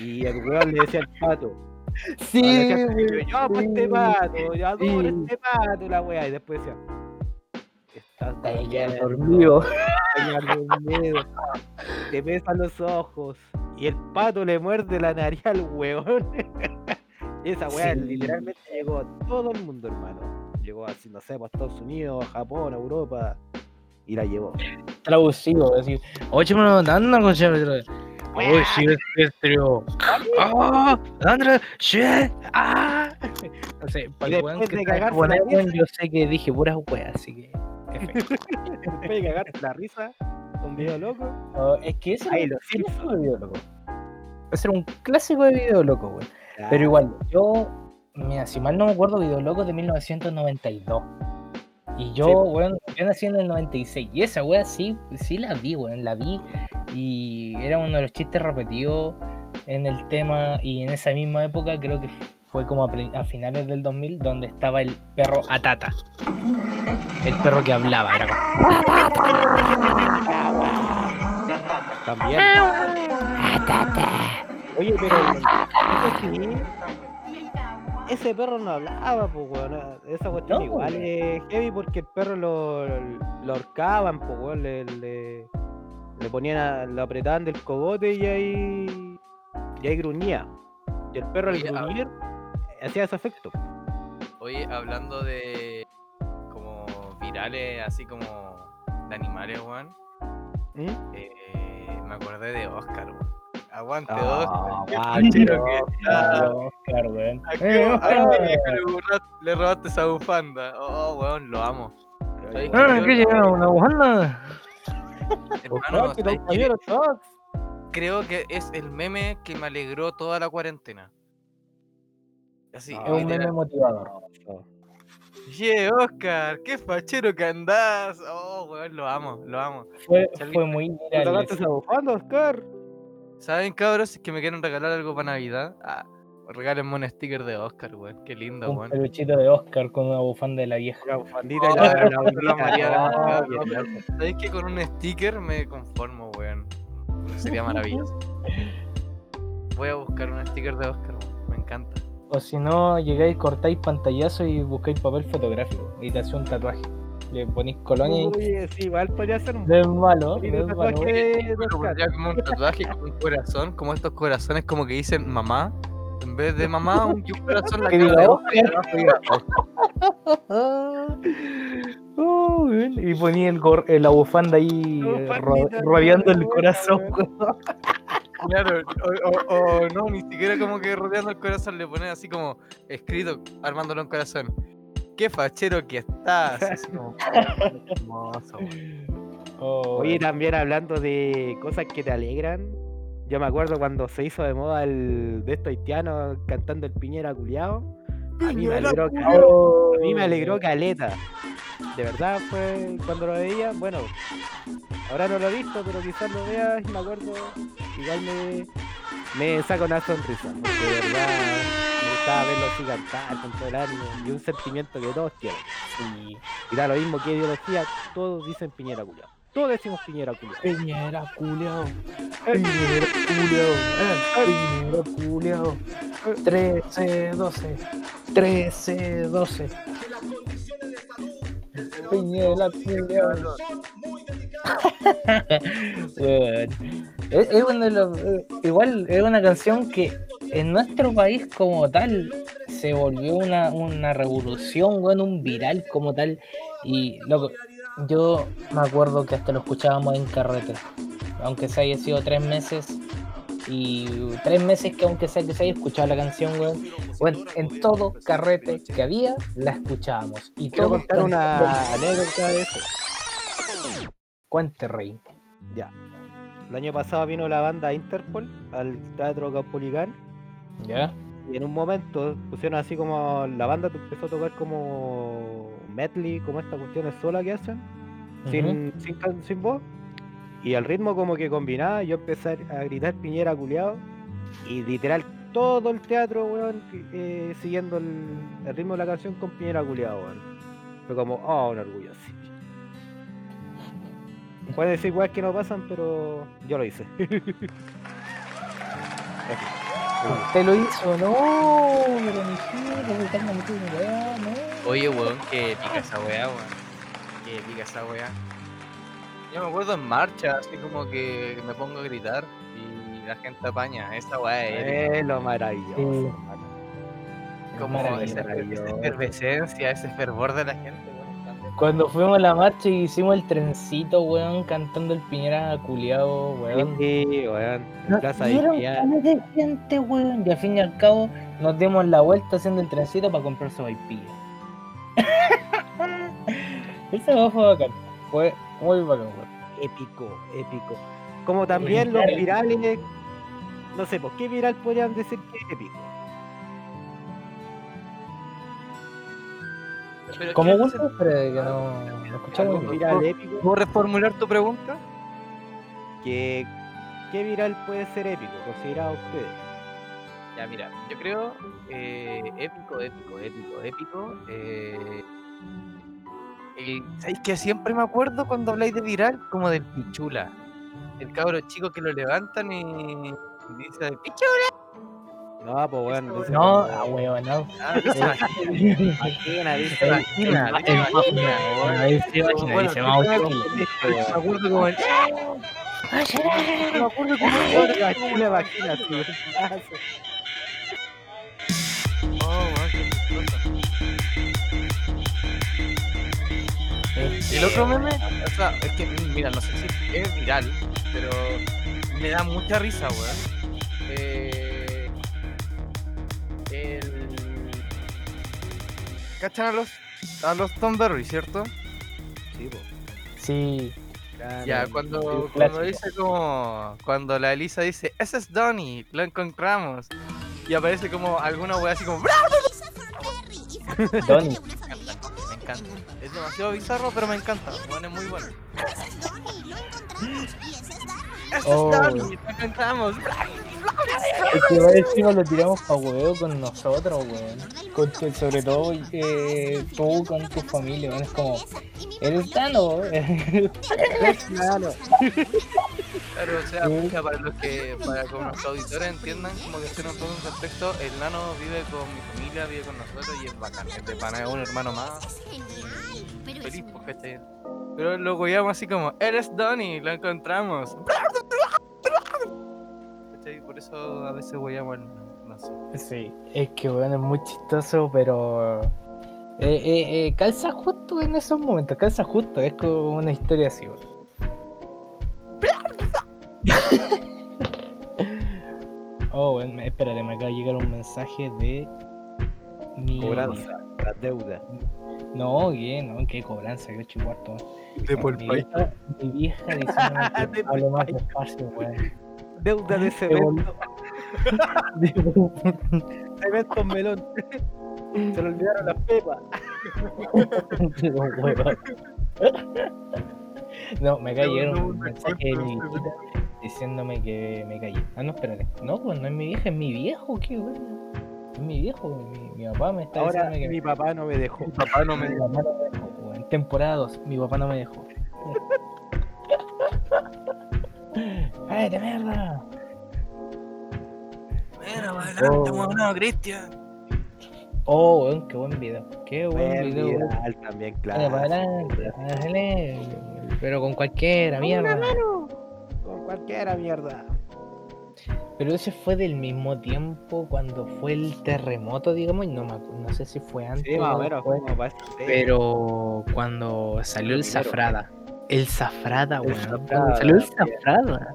S2: y el weón le decía al pato
S1: Sí,
S2: yo amo este pato, yo adoro este pato, la weá, y después decía, estás
S1: dormido.
S2: te besan los ojos, y el pato le muerde la nariz al weón. esa weá
S1: Sí.
S2: literalmente llegó a todo el mundo, hermano. Llegó así, no sé, pues, a Estados Unidos, a Japón, a Europa, y la llevó.
S1: Traducido, decir, oye, me dan cosa. Oye, sí, es trio. ¡Ah! ¡Andra! ¡Sí! ¡Ah! No sé, para el weón que
S2: de
S1: está
S2: cagarse
S1: japonés,
S2: la risa.
S1: weón, yo sé que dije puras weas, así que. F.
S2: Después de cagarte la risa, un video loco.
S1: No, es que ese
S2: Ahí
S1: era un clásico de video loco. Ese era un clásico de video loco, weón. Pero igual, yo, mira, si mal no me acuerdo, Video Loco de 1992. Y yo,
S2: Sí,
S1: weón, yo nací en el 96. Y esa wea sí, sí la vi, weón, la vi. Y era uno de los chistes repetidos en el tema. Y en esa misma época, creo que fue como a, finales del 2000, donde estaba el perro Atata. El perro que hablaba, era como,
S2: También. Oye, pero eso sí, ese perro no hablaba, pues, weón. Esa cuestión
S1: No,
S2: igual es heavy porque el perro lo, lo ahorcaban, pues, weón. Le, le, le ponían, a- lo apretaban del cogote y ahí, y ahí gruñía. Y el perro al
S3: Oye, a-
S2: gruñir hacía ese efecto.
S3: Oye, hablando de como virales, así como de animales, weón.
S2: ¿Mm?
S3: eh, me acordé de Oscar, weón. Aguante,
S2: Ah,
S3: Oscar. qué
S2: aguante,
S3: fachero que
S2: Oscar.
S3: está.
S1: Oscar, weón.
S3: ¿A
S1: Eh,
S3: le, robaste esa bufanda? Oh, weón, lo amo. ¿Sabes
S1: Ah,
S3: qué?
S1: ¿qué llega? ¿Una bufanda?
S3: Hermano, creo que es el meme que me alegró toda la cuarentena. Así,
S2: No,
S1: Es un meme motivador.
S3: Yeah, Oscar, qué fachero que andás. Oh, weón, lo amo, lo amo.
S1: Fue, fue muy
S2: ¿Te esa bufanda, Oscar?
S3: ¿Saben, cabros? Si es que me quieren regalar algo para Navidad, ah, regálenme un sticker de Oscar, weón. Qué lindo,
S1: Un
S3: weón.
S1: peluchito de Oscar con una bufanda de la vieja.
S2: La bufandita
S3: Oh,
S2: y la,
S3: amaría
S2: Ah.
S3: ¿Sabéis que con un sticker me conformo, weón? Sería maravilloso. Voy a buscar un sticker de Oscar, weón. Me encanta.
S1: O si no, llegáis, cortáis pantallazo y buscáis papel fotográfico y te hace un tatuaje. Le ponéis colonia y
S2: Oye, sí, igual podría ser un
S1: es malo, es malo.
S3: pondría como un tatuaje con un corazón, como estos corazones como que dicen mamá. En vez de mamá, un, corazón la
S1: Que
S3: cara de.
S1: Oh, y ponía el gor- eh, la bufanda ahí eh, rodeando el corazón.
S3: Claro, o, o- o no, ni siquiera como que rodeando el corazón le ponen así como escrito, armándolo en corazón. Qué fachero que estás. Como, hermoso.
S1: Oh,
S2: Oye,
S1: weón.
S2: también hablando de cosas que te alegran, yo me acuerdo cuando se hizo de moda el de estos haitianos cantando el Piñera culiao. A mí me alegró,
S1: Oh,
S2: a mí me alegró caleta. De verdad fue cuando lo veía, bueno, ahora no lo he visto, pero quizás lo vea y me acuerdo, igual me, me saca una sonrisa, porque de verdad gustaba verlo así cantar con todo el ánimo y un sentimiento que todos tienen.
S1: Sí.
S2: Y da lo mismo que ideología, todos dicen Piñera culiao. Todos decimos Piñera culiao.
S1: Piñera culiao. Piñera culiao. Piñera culiao. 13, 12. 13, 12. Piñera culiao. Weón. Es, es uno de los- eh, igual es una canción que en nuestro país como tal se volvió una, una revolución, weón, un viral como tal. Y loco, yo me acuerdo que hasta lo escuchábamos en carrete, aunque se haya sido tres meses. Y tres meses que aunque sea que se haya escuchado la canción, weón, weón, en todo carrete que había, la escuchábamos. Y
S2: Quiero contar una anécdota de eso.
S1: Cuente, rey.
S2: Ya. El año pasado vino la banda Interpol al Teatro Caupolicán
S1: ¿Ya?
S2: y en un momento pusieron así como la banda empezó a tocar como medley, como estas cuestiones sola que hacen, sin, sin, voz. Y al ritmo como que combinaba, yo empecé a gritar Piñera culiao y literal todo el teatro, weón, eh, siguiendo el, el ritmo de la canción con Piñera culiao, weón. Fue como, oh, un orgullo, sí. Pueden decir weas que no pasan, pero yo lo hice.
S1: Usted lo hizo, no, pero mi weá, no.
S3: Oye, weón, que pica esa weá, weón. Que pica esa weá. Yo me acuerdo en marcha, así como que me pongo a gritar y la gente apaña. Esa weá es
S2: lo maravilloso.
S1: Sí.
S2: hermano.
S3: como esa, esa
S2: maravilloso.
S3: efervescencia, ese fervor de la gente.
S1: Cuando fuimos a la marcha y hicimos el trencito, weón, cantando el Piñera culiao, weón.
S2: Sí, weón. En
S1: Nos
S2: Plaza
S1: de gente, weón. Y al fin y al cabo nos dimos la vuelta haciendo el trencito para comprar su vaipilla. Esa weá fue bacán. Fue muy bacán, weón.
S2: épico, épico. Como también los virales, no sé, ¿por qué viral podrían decir que es épico?
S3: Pero,
S1: ¿Cómo
S3: ¿qué-?
S1: Pero que no, no escuchamos
S2: viral épico,
S3: ¿Puedo reformular tu pregunta?
S2: que ¿qué viral puede ser épico, considerado ustedes?
S3: Ya, mira, yo creo eh, épico, épico, épico, épico. Eh, el- ¿Sabéis que siempre me acuerdo cuando habláis de viral? Como del pichula. El cabro chico que lo levantan y dice pichula.
S2: No, pues bueno, dice
S1: No,
S2: como-
S1: ah, weón, no.
S3: Ah, dice
S2: Imagina,
S3: weón. Oh, weón. Y el otro meme, o sea, es que, mira, no sé si es viral, pero me da mucha risa, weón. Eh, el... ¿Cachan a los, a los Tom Berry, cierto?
S2: Sí.
S1: Sí,
S2: Claro.
S3: Ya, cuando, cuando dice como. Cuando la Elisa dice, ese es Donnie, lo encontramos. Y aparece como alguna wea así como.
S1: Donnie.
S3: Me encanta, me encanta. Es demasiado bizarro, pero me encanta. Bueno, es muy bueno. Ese
S1: Oh.
S3: es Donnie, lo encontramos.
S1: Es que va encima lo tiramos pa' huevo con nosotros, weón. Con tu- sobre todo eh, tú con tu familia, weón. Es como, eres Tano,
S2: Claro.
S3: Claro, o sea, pucha, para los que, para que nuestros auditores entiendan, como que estén un poco en contexto, el nano vive con mi familia, vive con nosotros y es bacán. Es de pana, es un hermano más. Feliz, porque este. Pero lo gollamos así como, eres Donnie, lo encontramos. Por eso a veces gollamos el no sé.
S1: Sí, es que weón es muy chistoso, pero eh, eh, eh, calza justo en esos momentos, calza justo, es como una historia así, weón. Oh, me- espérate, me acaba de llegar un mensaje de mi.
S2: Cobranza, la deuda.
S1: No, ¿qué? No, qué cobranza, qué chihuarto.
S3: De
S1: mi, vieja, mi vieja diciendo
S2: De
S1: que hable más despacio, weón.
S2: Deuda de cemento, cemento melón. Se le olvidaron las pepas.
S1: No, me
S3: No,
S1: un mensaje de mi viejita diciéndome que me callé. Ah, no, espérate. No, pues no es mi vieja, es mi viejo, qué. Es mi viejo, mi, mi papá me está
S2: Ahora
S1: diciendo que
S2: mi papá no me dejó.
S1: Mi papá no me dejó. weón. Temporada 2, mi papá no me dejó. ¡Cállate, mierda!
S3: Mira, para adelante,
S1: Oh.
S3: weón, Cristian.
S1: Oh, weón, qué buen video. Qué buen video.
S2: viral también,
S1: Dale para
S2: claro.
S1: adelante, Pero con cualquiera, mierda.
S2: Con cualquiera mierda.
S1: Pero ese fue del mismo tiempo cuando fue el terremoto, digamos, y no, me no sé si fue antes.
S2: Sí, más o menos,
S1: después.
S2: como para ese-
S1: Pero cuando salió el
S2: Primero.
S1: Zafrada. El Zafrada,
S2: El
S1: weón. Salió el. Zafrada.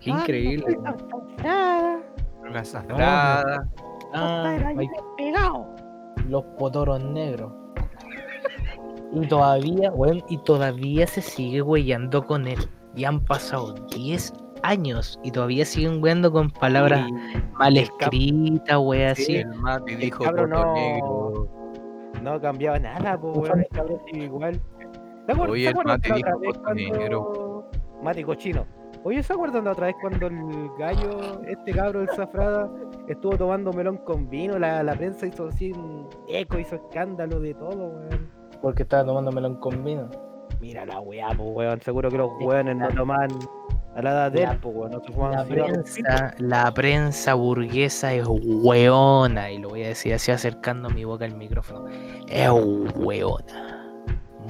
S1: Qué increíble.
S3: La zafrada.
S1: Ah,
S4: Pegado.
S1: los potoros negros. Y todavía, weón, y todavía se sigue weyando con él. Y han pasado 10 años y todavía siguen weyando con palabras mal
S2: el
S1: escritas, wey, así.
S3: El Mati dijo poto
S2: no-
S3: negro.
S2: No cambiaba nada, pues, weón, el cabrón sigue igual. ¿Te acuerdas-
S3: Oye, el Mati
S2: la
S3: dijo
S2: cuando-. Mati cochino. Oye, ¿se acuerdan de otra vez cuando el gallo, este cabro del Zafrada, estuvo tomando melón con vino? La, la prensa hizo así un eco, hizo escándalo de todo, weón.
S1: Porque estaba tomando melón con vino.
S2: Mira la weá, pues, weón. Seguro que los weones no toman a la edad de él,
S1: La-
S2: pues, weón. No se fuman
S1: La prensa, la prensa burguesa es hueona, y lo voy a decir así acercando mi boca al micrófono. Es hueona.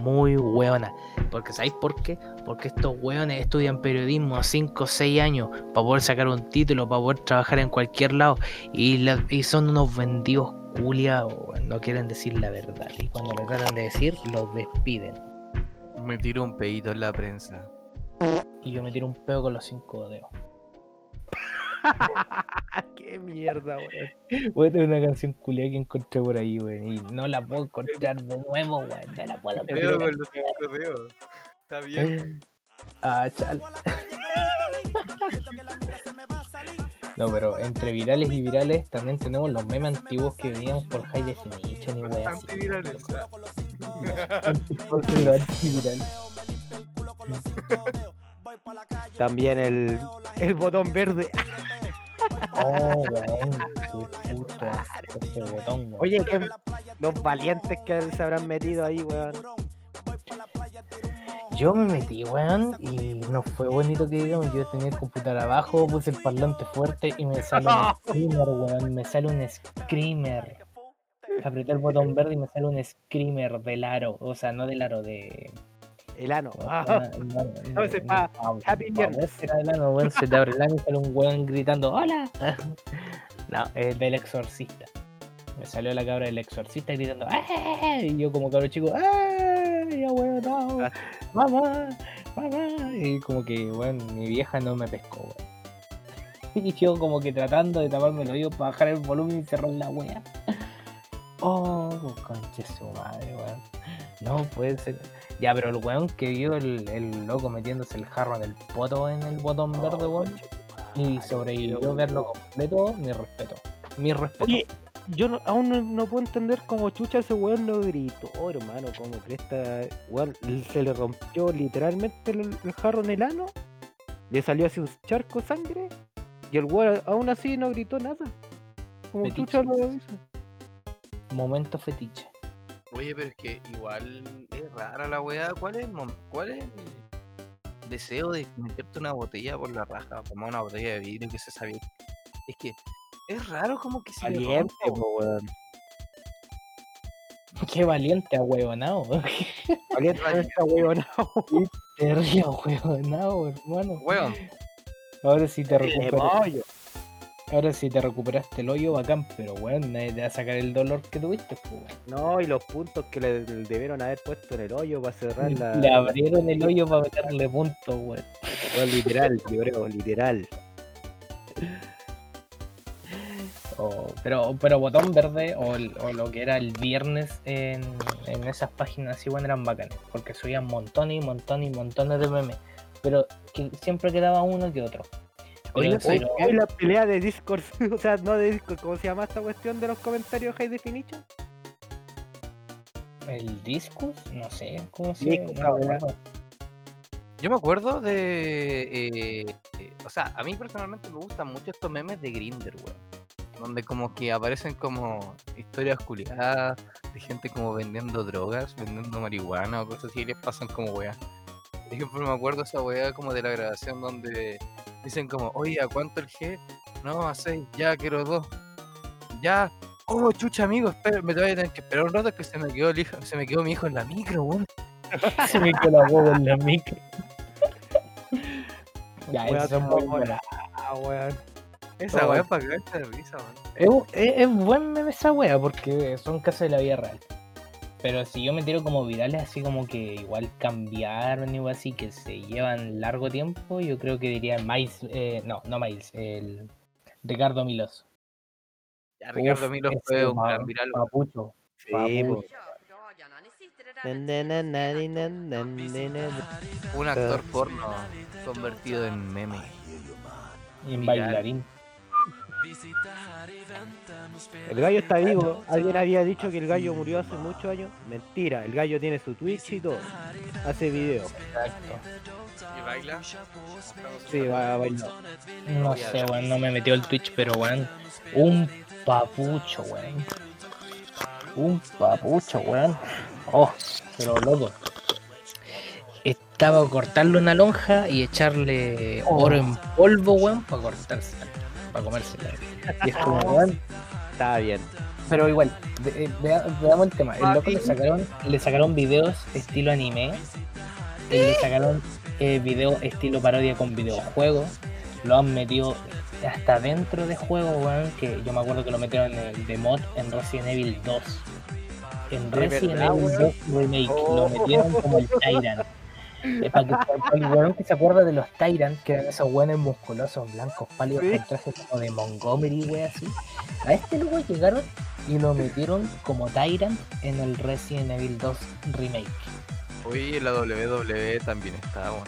S1: Muy hueona. Porque ¿sabéis por qué? Porque estos hueones estudian periodismo a 5 o 6 años para poder sacar un título, para poder trabajar en cualquier lado. Y, la- y son unos vendidos culiados, no quieren decir la verdad. Y cuando le tratan de decir, los despiden.
S3: Me tiró un pedito en la prensa.
S1: Y yo me tiro un pedo con los cinco dedos.
S2: Qué mierda, weón.
S1: Voy a tener una canción culiada que encontré por ahí, weón. Y no la puedo encontrar de nuevo, weón. No la puedo encontrar.
S3: cinco dedos. Está bien.
S1: Ah, chal. No, pero entre virales y virales también tenemos los memes antiguos que veníamos por High Definition y weón. así.
S3: Antivirales.
S2: También el, el botón verde.
S1: Oh, weón. Qué botón.
S2: Oye, que los valientes que se habrán metido ahí, weón.
S1: Yo me metí, weón, y no fue bonito que digamos. Yo tenía el computador abajo, puse el parlante fuerte y me sale un screamer, weón. Me sale un screamer. Apreté el botón verde y me sale un screamer del aro. O sea, no del aro, de.
S2: El ano.
S1: no,
S2: Ah, ese pa- Happy Viernes.
S1: era del ano, weón. Se te abre el ano y sale un weón gritando: ¡Hola! No, es del exorcista. Me salió la cabra del exorcista gritando ¡Ah! Y yo como cabro chico ¡Ah! Ya weón, no, mamá, mamá. Y como que, bueno, mi vieja no me pescó, weón. Y yo como que tratando de taparme el oído para bajar el volumen y cerrar la wea. Oh, conche su madre, weón. No puede ser. Ya, pero el weón que vio el, el loco metiéndose el jarro en el poto en el botón verde, weón. Y sobrevivió verlo completo, mi respeto. Mi respeto.
S2: Oye, yo no- aún no, no puedo entender cómo chucha ese weón no gritó, hermano. Como cresta, weón, se le rompió literalmente el, el jarro en el ano. Le salió así un charco de sangre. Y el weón aún así no gritó nada. Como
S1: Fetiche.
S2: chucha lo hizo.
S1: Momento fetiche.
S3: Oye, pero es que igual es rara la weá. ¿Cuál es mom- cuál es el deseo de meterte una botella por la raja? Como una botella de vidrio que se sabía. Es que es raro como que se
S2: Valiente, weón.
S1: Qué valiente ahuevonado.
S2: Valiente esta weonao.
S1: Terrible ahuevonado, hermano.
S3: Weón,
S1: Ahora sí te recuperas. Ahora sí te recuperaste el hoyo bacán, pero weón, nadie te va a sacar el dolor que tuviste, pues.
S2: No, y los puntos que le debieron haber puesto en el hoyo para cerrar la.
S1: Le abrieron el hoyo para meterle puntos, weón.
S2: Literal, yo creo, literal.
S1: O- pero, pero botón verde o, lo que era el viernes en, en esas páginas así, bueno, eran bacanes. Porque subían montones y montones y montones de memes. Pero que siempre quedaba uno que otro.
S2: Oye,
S1: pero-
S2: ¿hay la pelea de Discord? o sea, no de Discord, ¿cómo se llama esta cuestión de los comentarios High Definition?
S1: el discus, no sé, ¿cómo se no acuerdo.
S3: yo me acuerdo de. eh, eh, o sea, a mí personalmente me gustan mucho estos memes de Grinder, weón. donde como que aparecen como historias culiadas de gente como vendiendo drogas, vendiendo marihuana o cosas así, y les pasan como weá. Por ejemplo, me acuerdo esa weá como de la grabación donde dicen como, oye, ¿a cuánto el G? No, a seis, ya quiero dos. Ya, oh, chucha amigo, espera, me voy a tener que esperar un rato que se me quedó el hijo, se me quedó mi hijo en la micro, weón.
S1: Se me quedó la boba en la micro. Ya,
S2: Weón,
S1: esas son muy.
S2: Ah, weón.
S3: Esa
S1: Oh.
S3: weá para cagarte de risa, weón.
S1: Es, es, es buen meme esa wea porque son casos de la vida real. Pero si yo me tiro como virales así como que igual cambiaron algo así que se llevan largo tiempo, yo creo que diría Miles, eh, no, no Miles, el Ricardo Milos.
S3: Ya, Ricardo
S1: Uf,
S3: Milo
S1: ese
S3: fue un gran viral.
S1: Papucho.
S2: Sí,
S1: Papucho.
S3: un actor porno convertido en meme.
S1: Y en bailarín.
S2: El gallo está vivo. Alguien había dicho que el gallo murió hace muchos años. Mentira, el gallo tiene su Twitch y todo. Hace videos.
S1: Exacto.
S3: ¿Y baila?
S2: Sí, va a bailar.
S1: No sé, weón, no me metió el Twitch, pero weón, un papucho, weón. Un papucho, weón. Oh, pero loco. Estaba a cortarle una lonja y echarle oro en polvo, weón, para cortarse, para comérsela. Y es como, weón.
S2: Está bien.
S1: Pero igual, ve- eh, vea- veamos el tema. El loco le sacaron, le sacaron videos estilo anime, y le sacaron eh, videos estilo parodia con videojuegos, lo han metido hasta dentro de juegos, weón, que yo me acuerdo que lo metieron en el de mod en Resident Evil 2. En
S2: ¿De
S1: Resident
S2: verdad,
S1: Evil
S2: weón?
S1: 2 Remake lo metieron como el Tyrant. Para que el weón que se acuerda de los Tyrant, que eran esos weones musculosos, blancos, pálidos,
S2: Sí.
S1: con trajes como de Montgomery, wey, así. A este luego llegaron y lo metieron como Tyrant en el Resident Evil 2 Remake.
S3: Hoy la WWE también está, weón.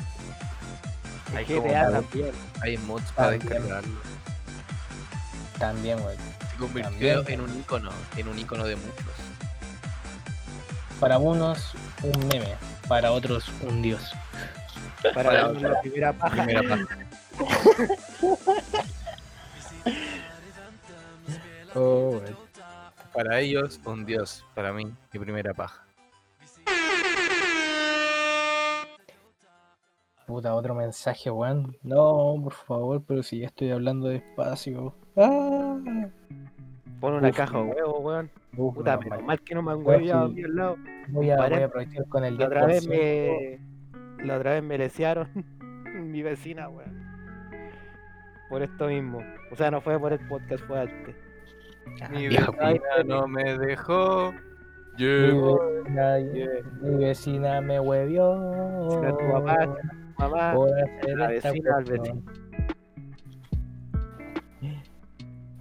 S3: Hay
S2: GTA también.
S3: Hay mods para descargarlo.
S1: También, weón.
S3: Se convirtió
S1: También.
S3: en un icono, en un icono de muchos.
S1: Para unos, un meme. Para otros, un dios.
S2: Para la primera paja.
S3: Primera paja.
S1: Oh.
S3: Para ellos, un dios. Para mí, mi primera paja.
S1: Puta, otro mensaje, weón. No, por favor, pero si ya estoy hablando despacio. Ah.
S2: Pon una
S1: Uf.
S2: caja de huevo, weón.
S1: Uf,
S2: Puta,
S1: menos mal.
S2: mal que no me han
S1: sí.
S2: aquí al lado.
S1: Voy a, voy a aprovechar con el
S2: La otra vez
S1: 10%.
S2: me. La otra vez me lesearon mi vecina, weón. Por esto mismo. O sea, no fue por el podcast, fue antes.
S1: Ah,
S3: Mi vecina no me dejó.
S1: Mi
S3: Llevo.
S1: vecina,
S2: Yeah.
S1: mi vecina me huevió.
S2: Vecina, tu mamá, Mamá,
S1: por hacer
S2: la vecina al
S1: cuestión.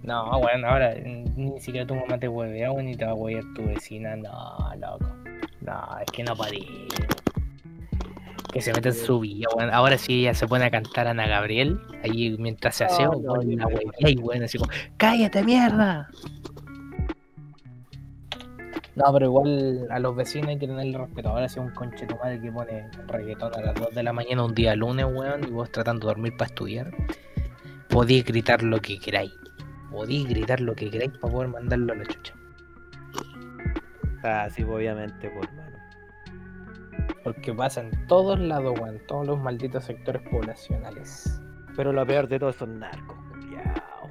S1: No, bueno, ahora mm, ni siquiera tu mamá te huevea, ni te va a huevear tu vecina. No, loco. No, es que no parí. Que se mete en su vida, weón. Ahora sí ella se pone a cantar Ana Gabriel, ahí mientras se hace,
S2: No,
S1: weón,
S2: no, no.
S1: huevea y weón, así como, ¡cállate, mierda! No, pero igual a los vecinos hay que tenerle respeto. Ahora si un conche tu madre que pone reggaetón a las 2 de la mañana un día lunes, weón, y vos tratando de dormir para estudiar, podéis gritar lo que queráis. Podéis gritar lo que queráis para poder mandarlo a la chucha.
S2: Ah, sí, obviamente, por mano.
S1: Porque pasa en todos lados, weón, en todos los malditos sectores poblacionales.
S2: Pero lo peor de todo son narcos,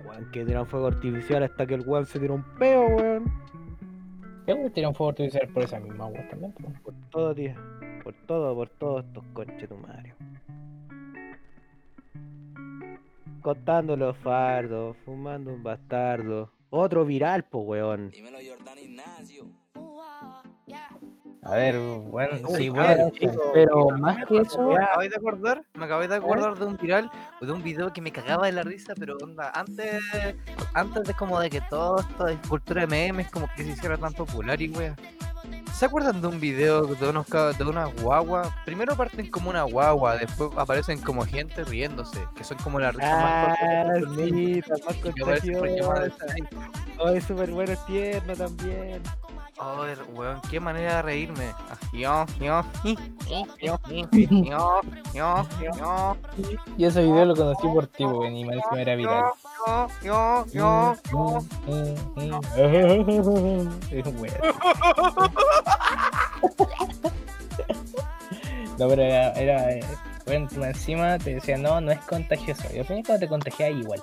S2: weón, que tiran fuego artificial hasta que el weón se tira un peo, weón.
S1: A tirar un fuego artificial por esa misma weón también. pues.
S2: Por todo, tío. Por todo, por todos estos conches tu madre. Contando los fardos, fumando un bastardo. Otro viral, po, weón.
S5: Dímelo, Jordán Ignacio.
S1: A ver, bueno,
S3: Uy,
S1: sí, bueno,
S3: ver,
S1: pero más que eso,
S3: Me acabáis de acordar, me acabáis de acordar de un viral, o de un video que me cagaba de la risa, pero onda, antes, antes de como de que toda esta cultura de memes como que se hiciera tan popular y wea. ¿Se acuerdan de un video de unos de unas guaguas? Primero parten como una guagua, después aparecen como gente riéndose, que son como la risa
S2: Ah,
S3: más corta
S2: sí, más contagiosa. Oh, es súper bueno, tierno también.
S3: Oh, weón, qué manera de reírme. Yo
S1: ese video lo conocí por ti, weón, y me era viral. No, pero era, era eh, bueno, encima te decía, no, no es contagioso. Y al final cuando te contagiaba igual.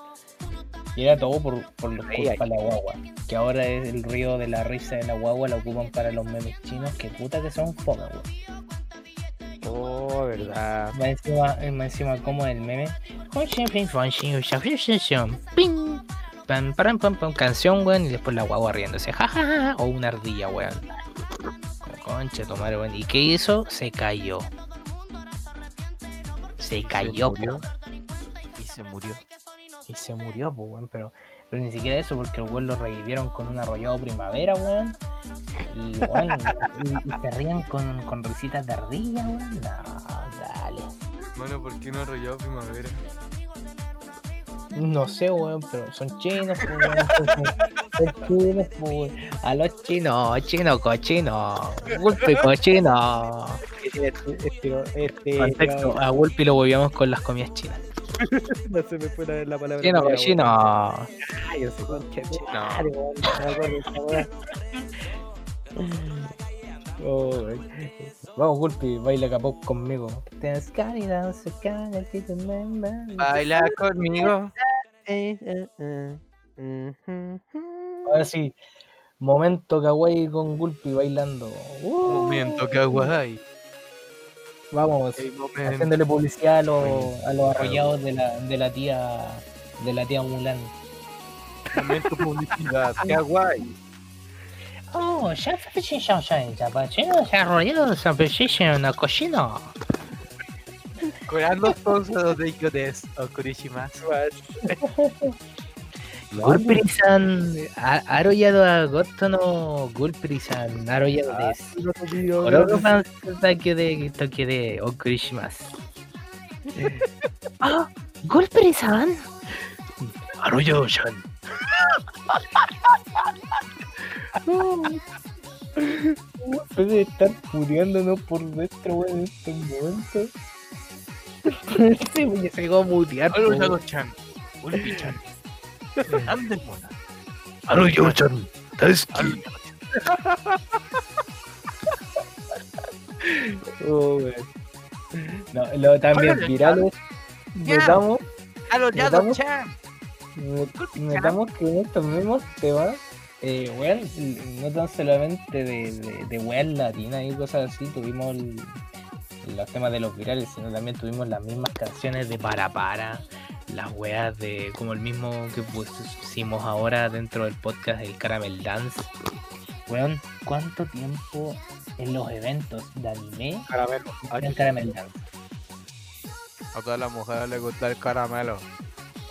S1: Y era todo por, por los
S2: Ay,
S1: culpa de la guagua. Que ahora es el río de la risa de la guagua, la ocupan para los memes chinos, que puta que son fome, weón.
S2: Oh, verdad.
S1: Más encima, más encima como el meme. Ping. Pam, pam, pam, pam, canción, weón, y después la guagua riéndose. Ja, ja, ja, o una ardilla, weón. Concha, tomar, weón. ¿Y qué hizo? Se cayó. Se cayó,
S3: murió.
S1: po.
S3: Y se murió.
S1: Y se murió, pues, weón. Pero, pero ni siquiera eso, porque el weón lo revivieron con un arrollado primavera, weón. Y, weón, y, y se rían con, con risitas de ardilla, weón. No, dale.
S3: Mano, ¿por qué no arrollado primavera?
S1: No sé, weón, pero son chinos, pues, weón. Son, chinos, pues, weón. A los chinos, chino cochino. Gulpi cochino.
S2: Este, este, este-
S1: Contexto, a Gulpi lo volvíamos con las comidas chinas.
S2: no se me puede ver la palabra.
S1: Chino,
S2: chino. Ay, yo sé con
S3: chino.
S1: Oh, Vamos, Gulpi, baila capó conmigo.
S3: Baila conmigo.
S1: Ahora sí, momento kawaii con Gulpi bailando. Uh.
S3: Momento kawaii.
S1: Vamos, haciéndole publicidad a los, a los arrollados de la, de la tía de la tía Mulan.
S3: Momento publicidad. Kawaii.
S1: Oh, ya fue ya ya ya pachino, ya arrollado, ya precision, no cochino.
S3: Curando todos los de des o kurishimasu.
S1: Gulprizan ha arrollado a Goto no Gulprizan ha arrollado ah, de Orogoban Sasaki de oh, Toki de Okurishimas. ¡Ah! ¡Gulprizan! ¡Arroyo-san! Puede estar puteándonos por nuestro weón en estos momentos. sí, este se llegó a mutear.
S3: Arroyo-chan. Gulprizan. なんでもな
S1: い。あのようちゃん、大好
S3: き。
S1: oh, no, luego también virales.
S3: Nos damos. A los nos damos, nos
S1: damos que estos mismos temas, eh, weón, no tan solamente de, de, de weón latina y cosas así, tuvimos el, los temas de los virales, sino también tuvimos las mismas canciones de Para Para, las weas de, como el mismo que pusimos ahora dentro del podcast, el Caramel Dance. Weón, ¿cuánto tiempo en los eventos de anime
S2: Caramelo.
S1: en Caramel Dance?
S3: A todas las mujeres les gusta el caramelo.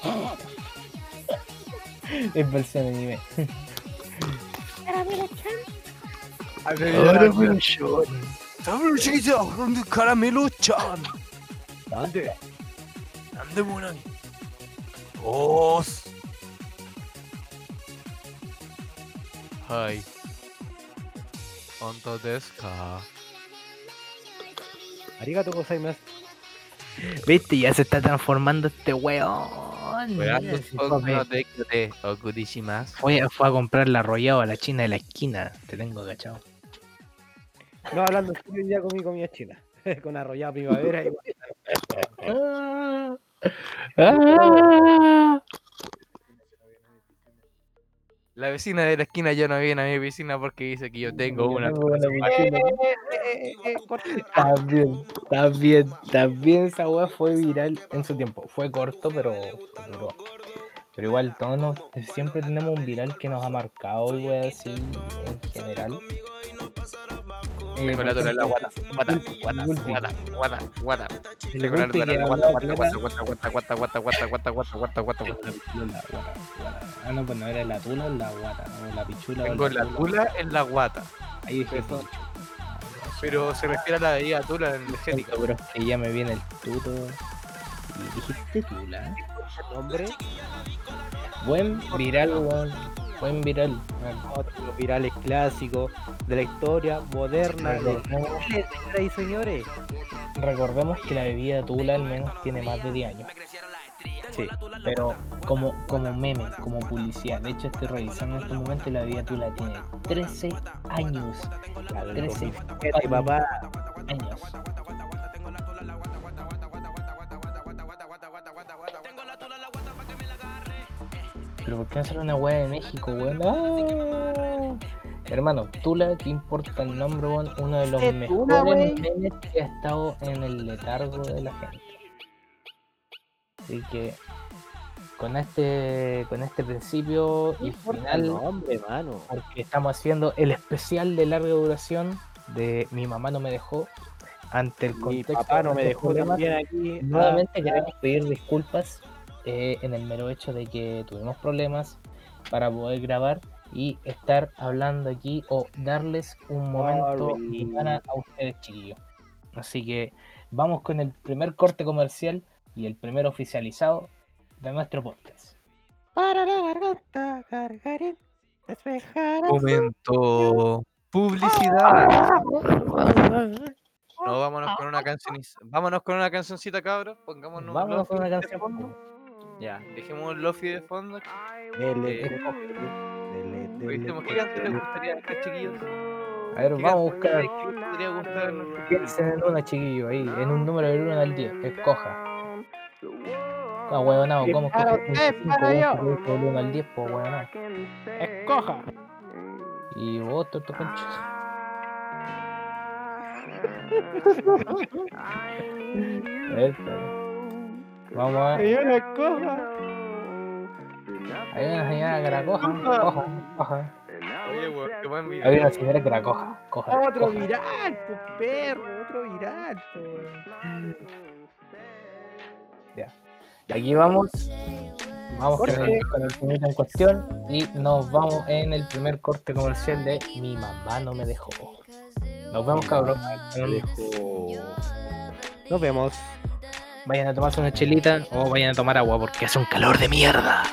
S1: Es versión anime.
S3: Caramelo chan. Caramelo chan.
S2: なんで
S3: なんでもない。 おーす。はい。本当ですか
S2: ありがとうございます。
S1: Viste, ya se está transformando este weón. Mira,
S3: Weando
S1: se
S3: son
S1: fue, a-
S3: de de Okurishimasu.
S1: fue, fue a comprarle arrollado a la china de la esquina. Te tengo cachado.
S2: No, hablando en serio, ya comí comida china. Con arrollado primavera y
S1: Ah.
S3: La vecina de la esquina ya no viene a mi vecina porque dice que yo tengo una.
S1: También, también, también esa weá fue viral en su tiempo. Fue corto, pero duró. Pero igual, todos nos- siempre tenemos un viral que nos ha marcado y weá así en general. Eh,
S3: la en guata. Guata, guata, guata, guata, guata. la en guata, guata, guata, guata, guata, guata, guata, guata, guata, guata, guata.
S1: Ah, no, pues no era la tula o la guata, o la pichula
S3: Tengo la tula en la guata.
S1: Ahí dije.
S3: Pero se refiere a la bebida tula energética.
S1: Pero es que ya me viene el tuto. Y dijiste tula.
S2: Nombre.
S1: Buen viral, weón. Buen viral.
S2: Otro virales clásicos de la historia moderna de y señores.
S1: recordemos que la bebida Tula al menos tiene más de 10 años.
S2: Sí.
S1: Pero como, como meme, como publicidad. De hecho, estoy revisando en este momento y la bebida Tula tiene 13 años.
S2: La del
S1: 13
S2: 2007, papá.
S1: años. Pero ¿por qué no hacer una weá de México, weón? ¡Ah! Hermano, Tula, ¿qué importa el nombre, weón? Uno de los
S2: ¿Qué Tula,
S1: mejores memes que ha estado en el letargo de la gente. Así que con este con este principio y final,
S2: mano.
S1: porque estamos haciendo el especial de larga duración de Mi mamá no me dejó ante el
S2: Mi
S1: contexto
S2: papá no me dejó también aquí.
S1: Nuevamente
S2: Ah,
S1: queremos pedir disculpas eh, en el mero hecho de que tuvimos problemas para poder grabar y estar hablando aquí o darles un momento de gana a ustedes, chiquillos. Así que vamos con el primer corte comercial y el primer oficializado de nuestro podcast.
S2: Para la garganta, azul.
S3: Momento. Publicidad. No, vámonos con una canción. Vámonos con una cancioncita, cabros. Pongámonos un
S1: Vámonos con una canción.
S3: Ya, dejemos un lofi de fondo.
S2: Dele, dele, dele,
S3: ¿Viste? ¿Qué
S2: dele.
S3: canción les gustaría dejar, chiquillos?
S1: A ver,
S3: ¿Qué
S1: vamos a buscar.
S3: les- ¿Qué les podría gustar?
S1: Piensen en una, chiquillo, ahí, en un número del 1 al 10. Escoja. Ah, huevonao, ¿cómo
S2: Para
S1: escoges un
S2: usted,
S1: 5
S2: para yo.
S1: del 1 al 10? Pues huevonao.
S2: Escoja.
S1: Y vos, tu concho. Vamos a ver.
S2: Señora, escoja.
S1: Hay una señora que la coja. Coja, coja.
S3: Oye, weón, qué buen video.
S1: Hay una señora que la coja. Coja.
S2: Otro
S1: coja.
S2: viral, perro, otro viral, pues.
S1: Aquí vamos. Vamos con el, con el primero en cuestión. Y nos vamos en el primer corte comercial de Mi mamá no me dejó. Nos vemos, cabrón.
S2: Nos vemos.
S1: Vayan a tomarse una chelita o vayan a tomar agua porque hace un calor de mierda.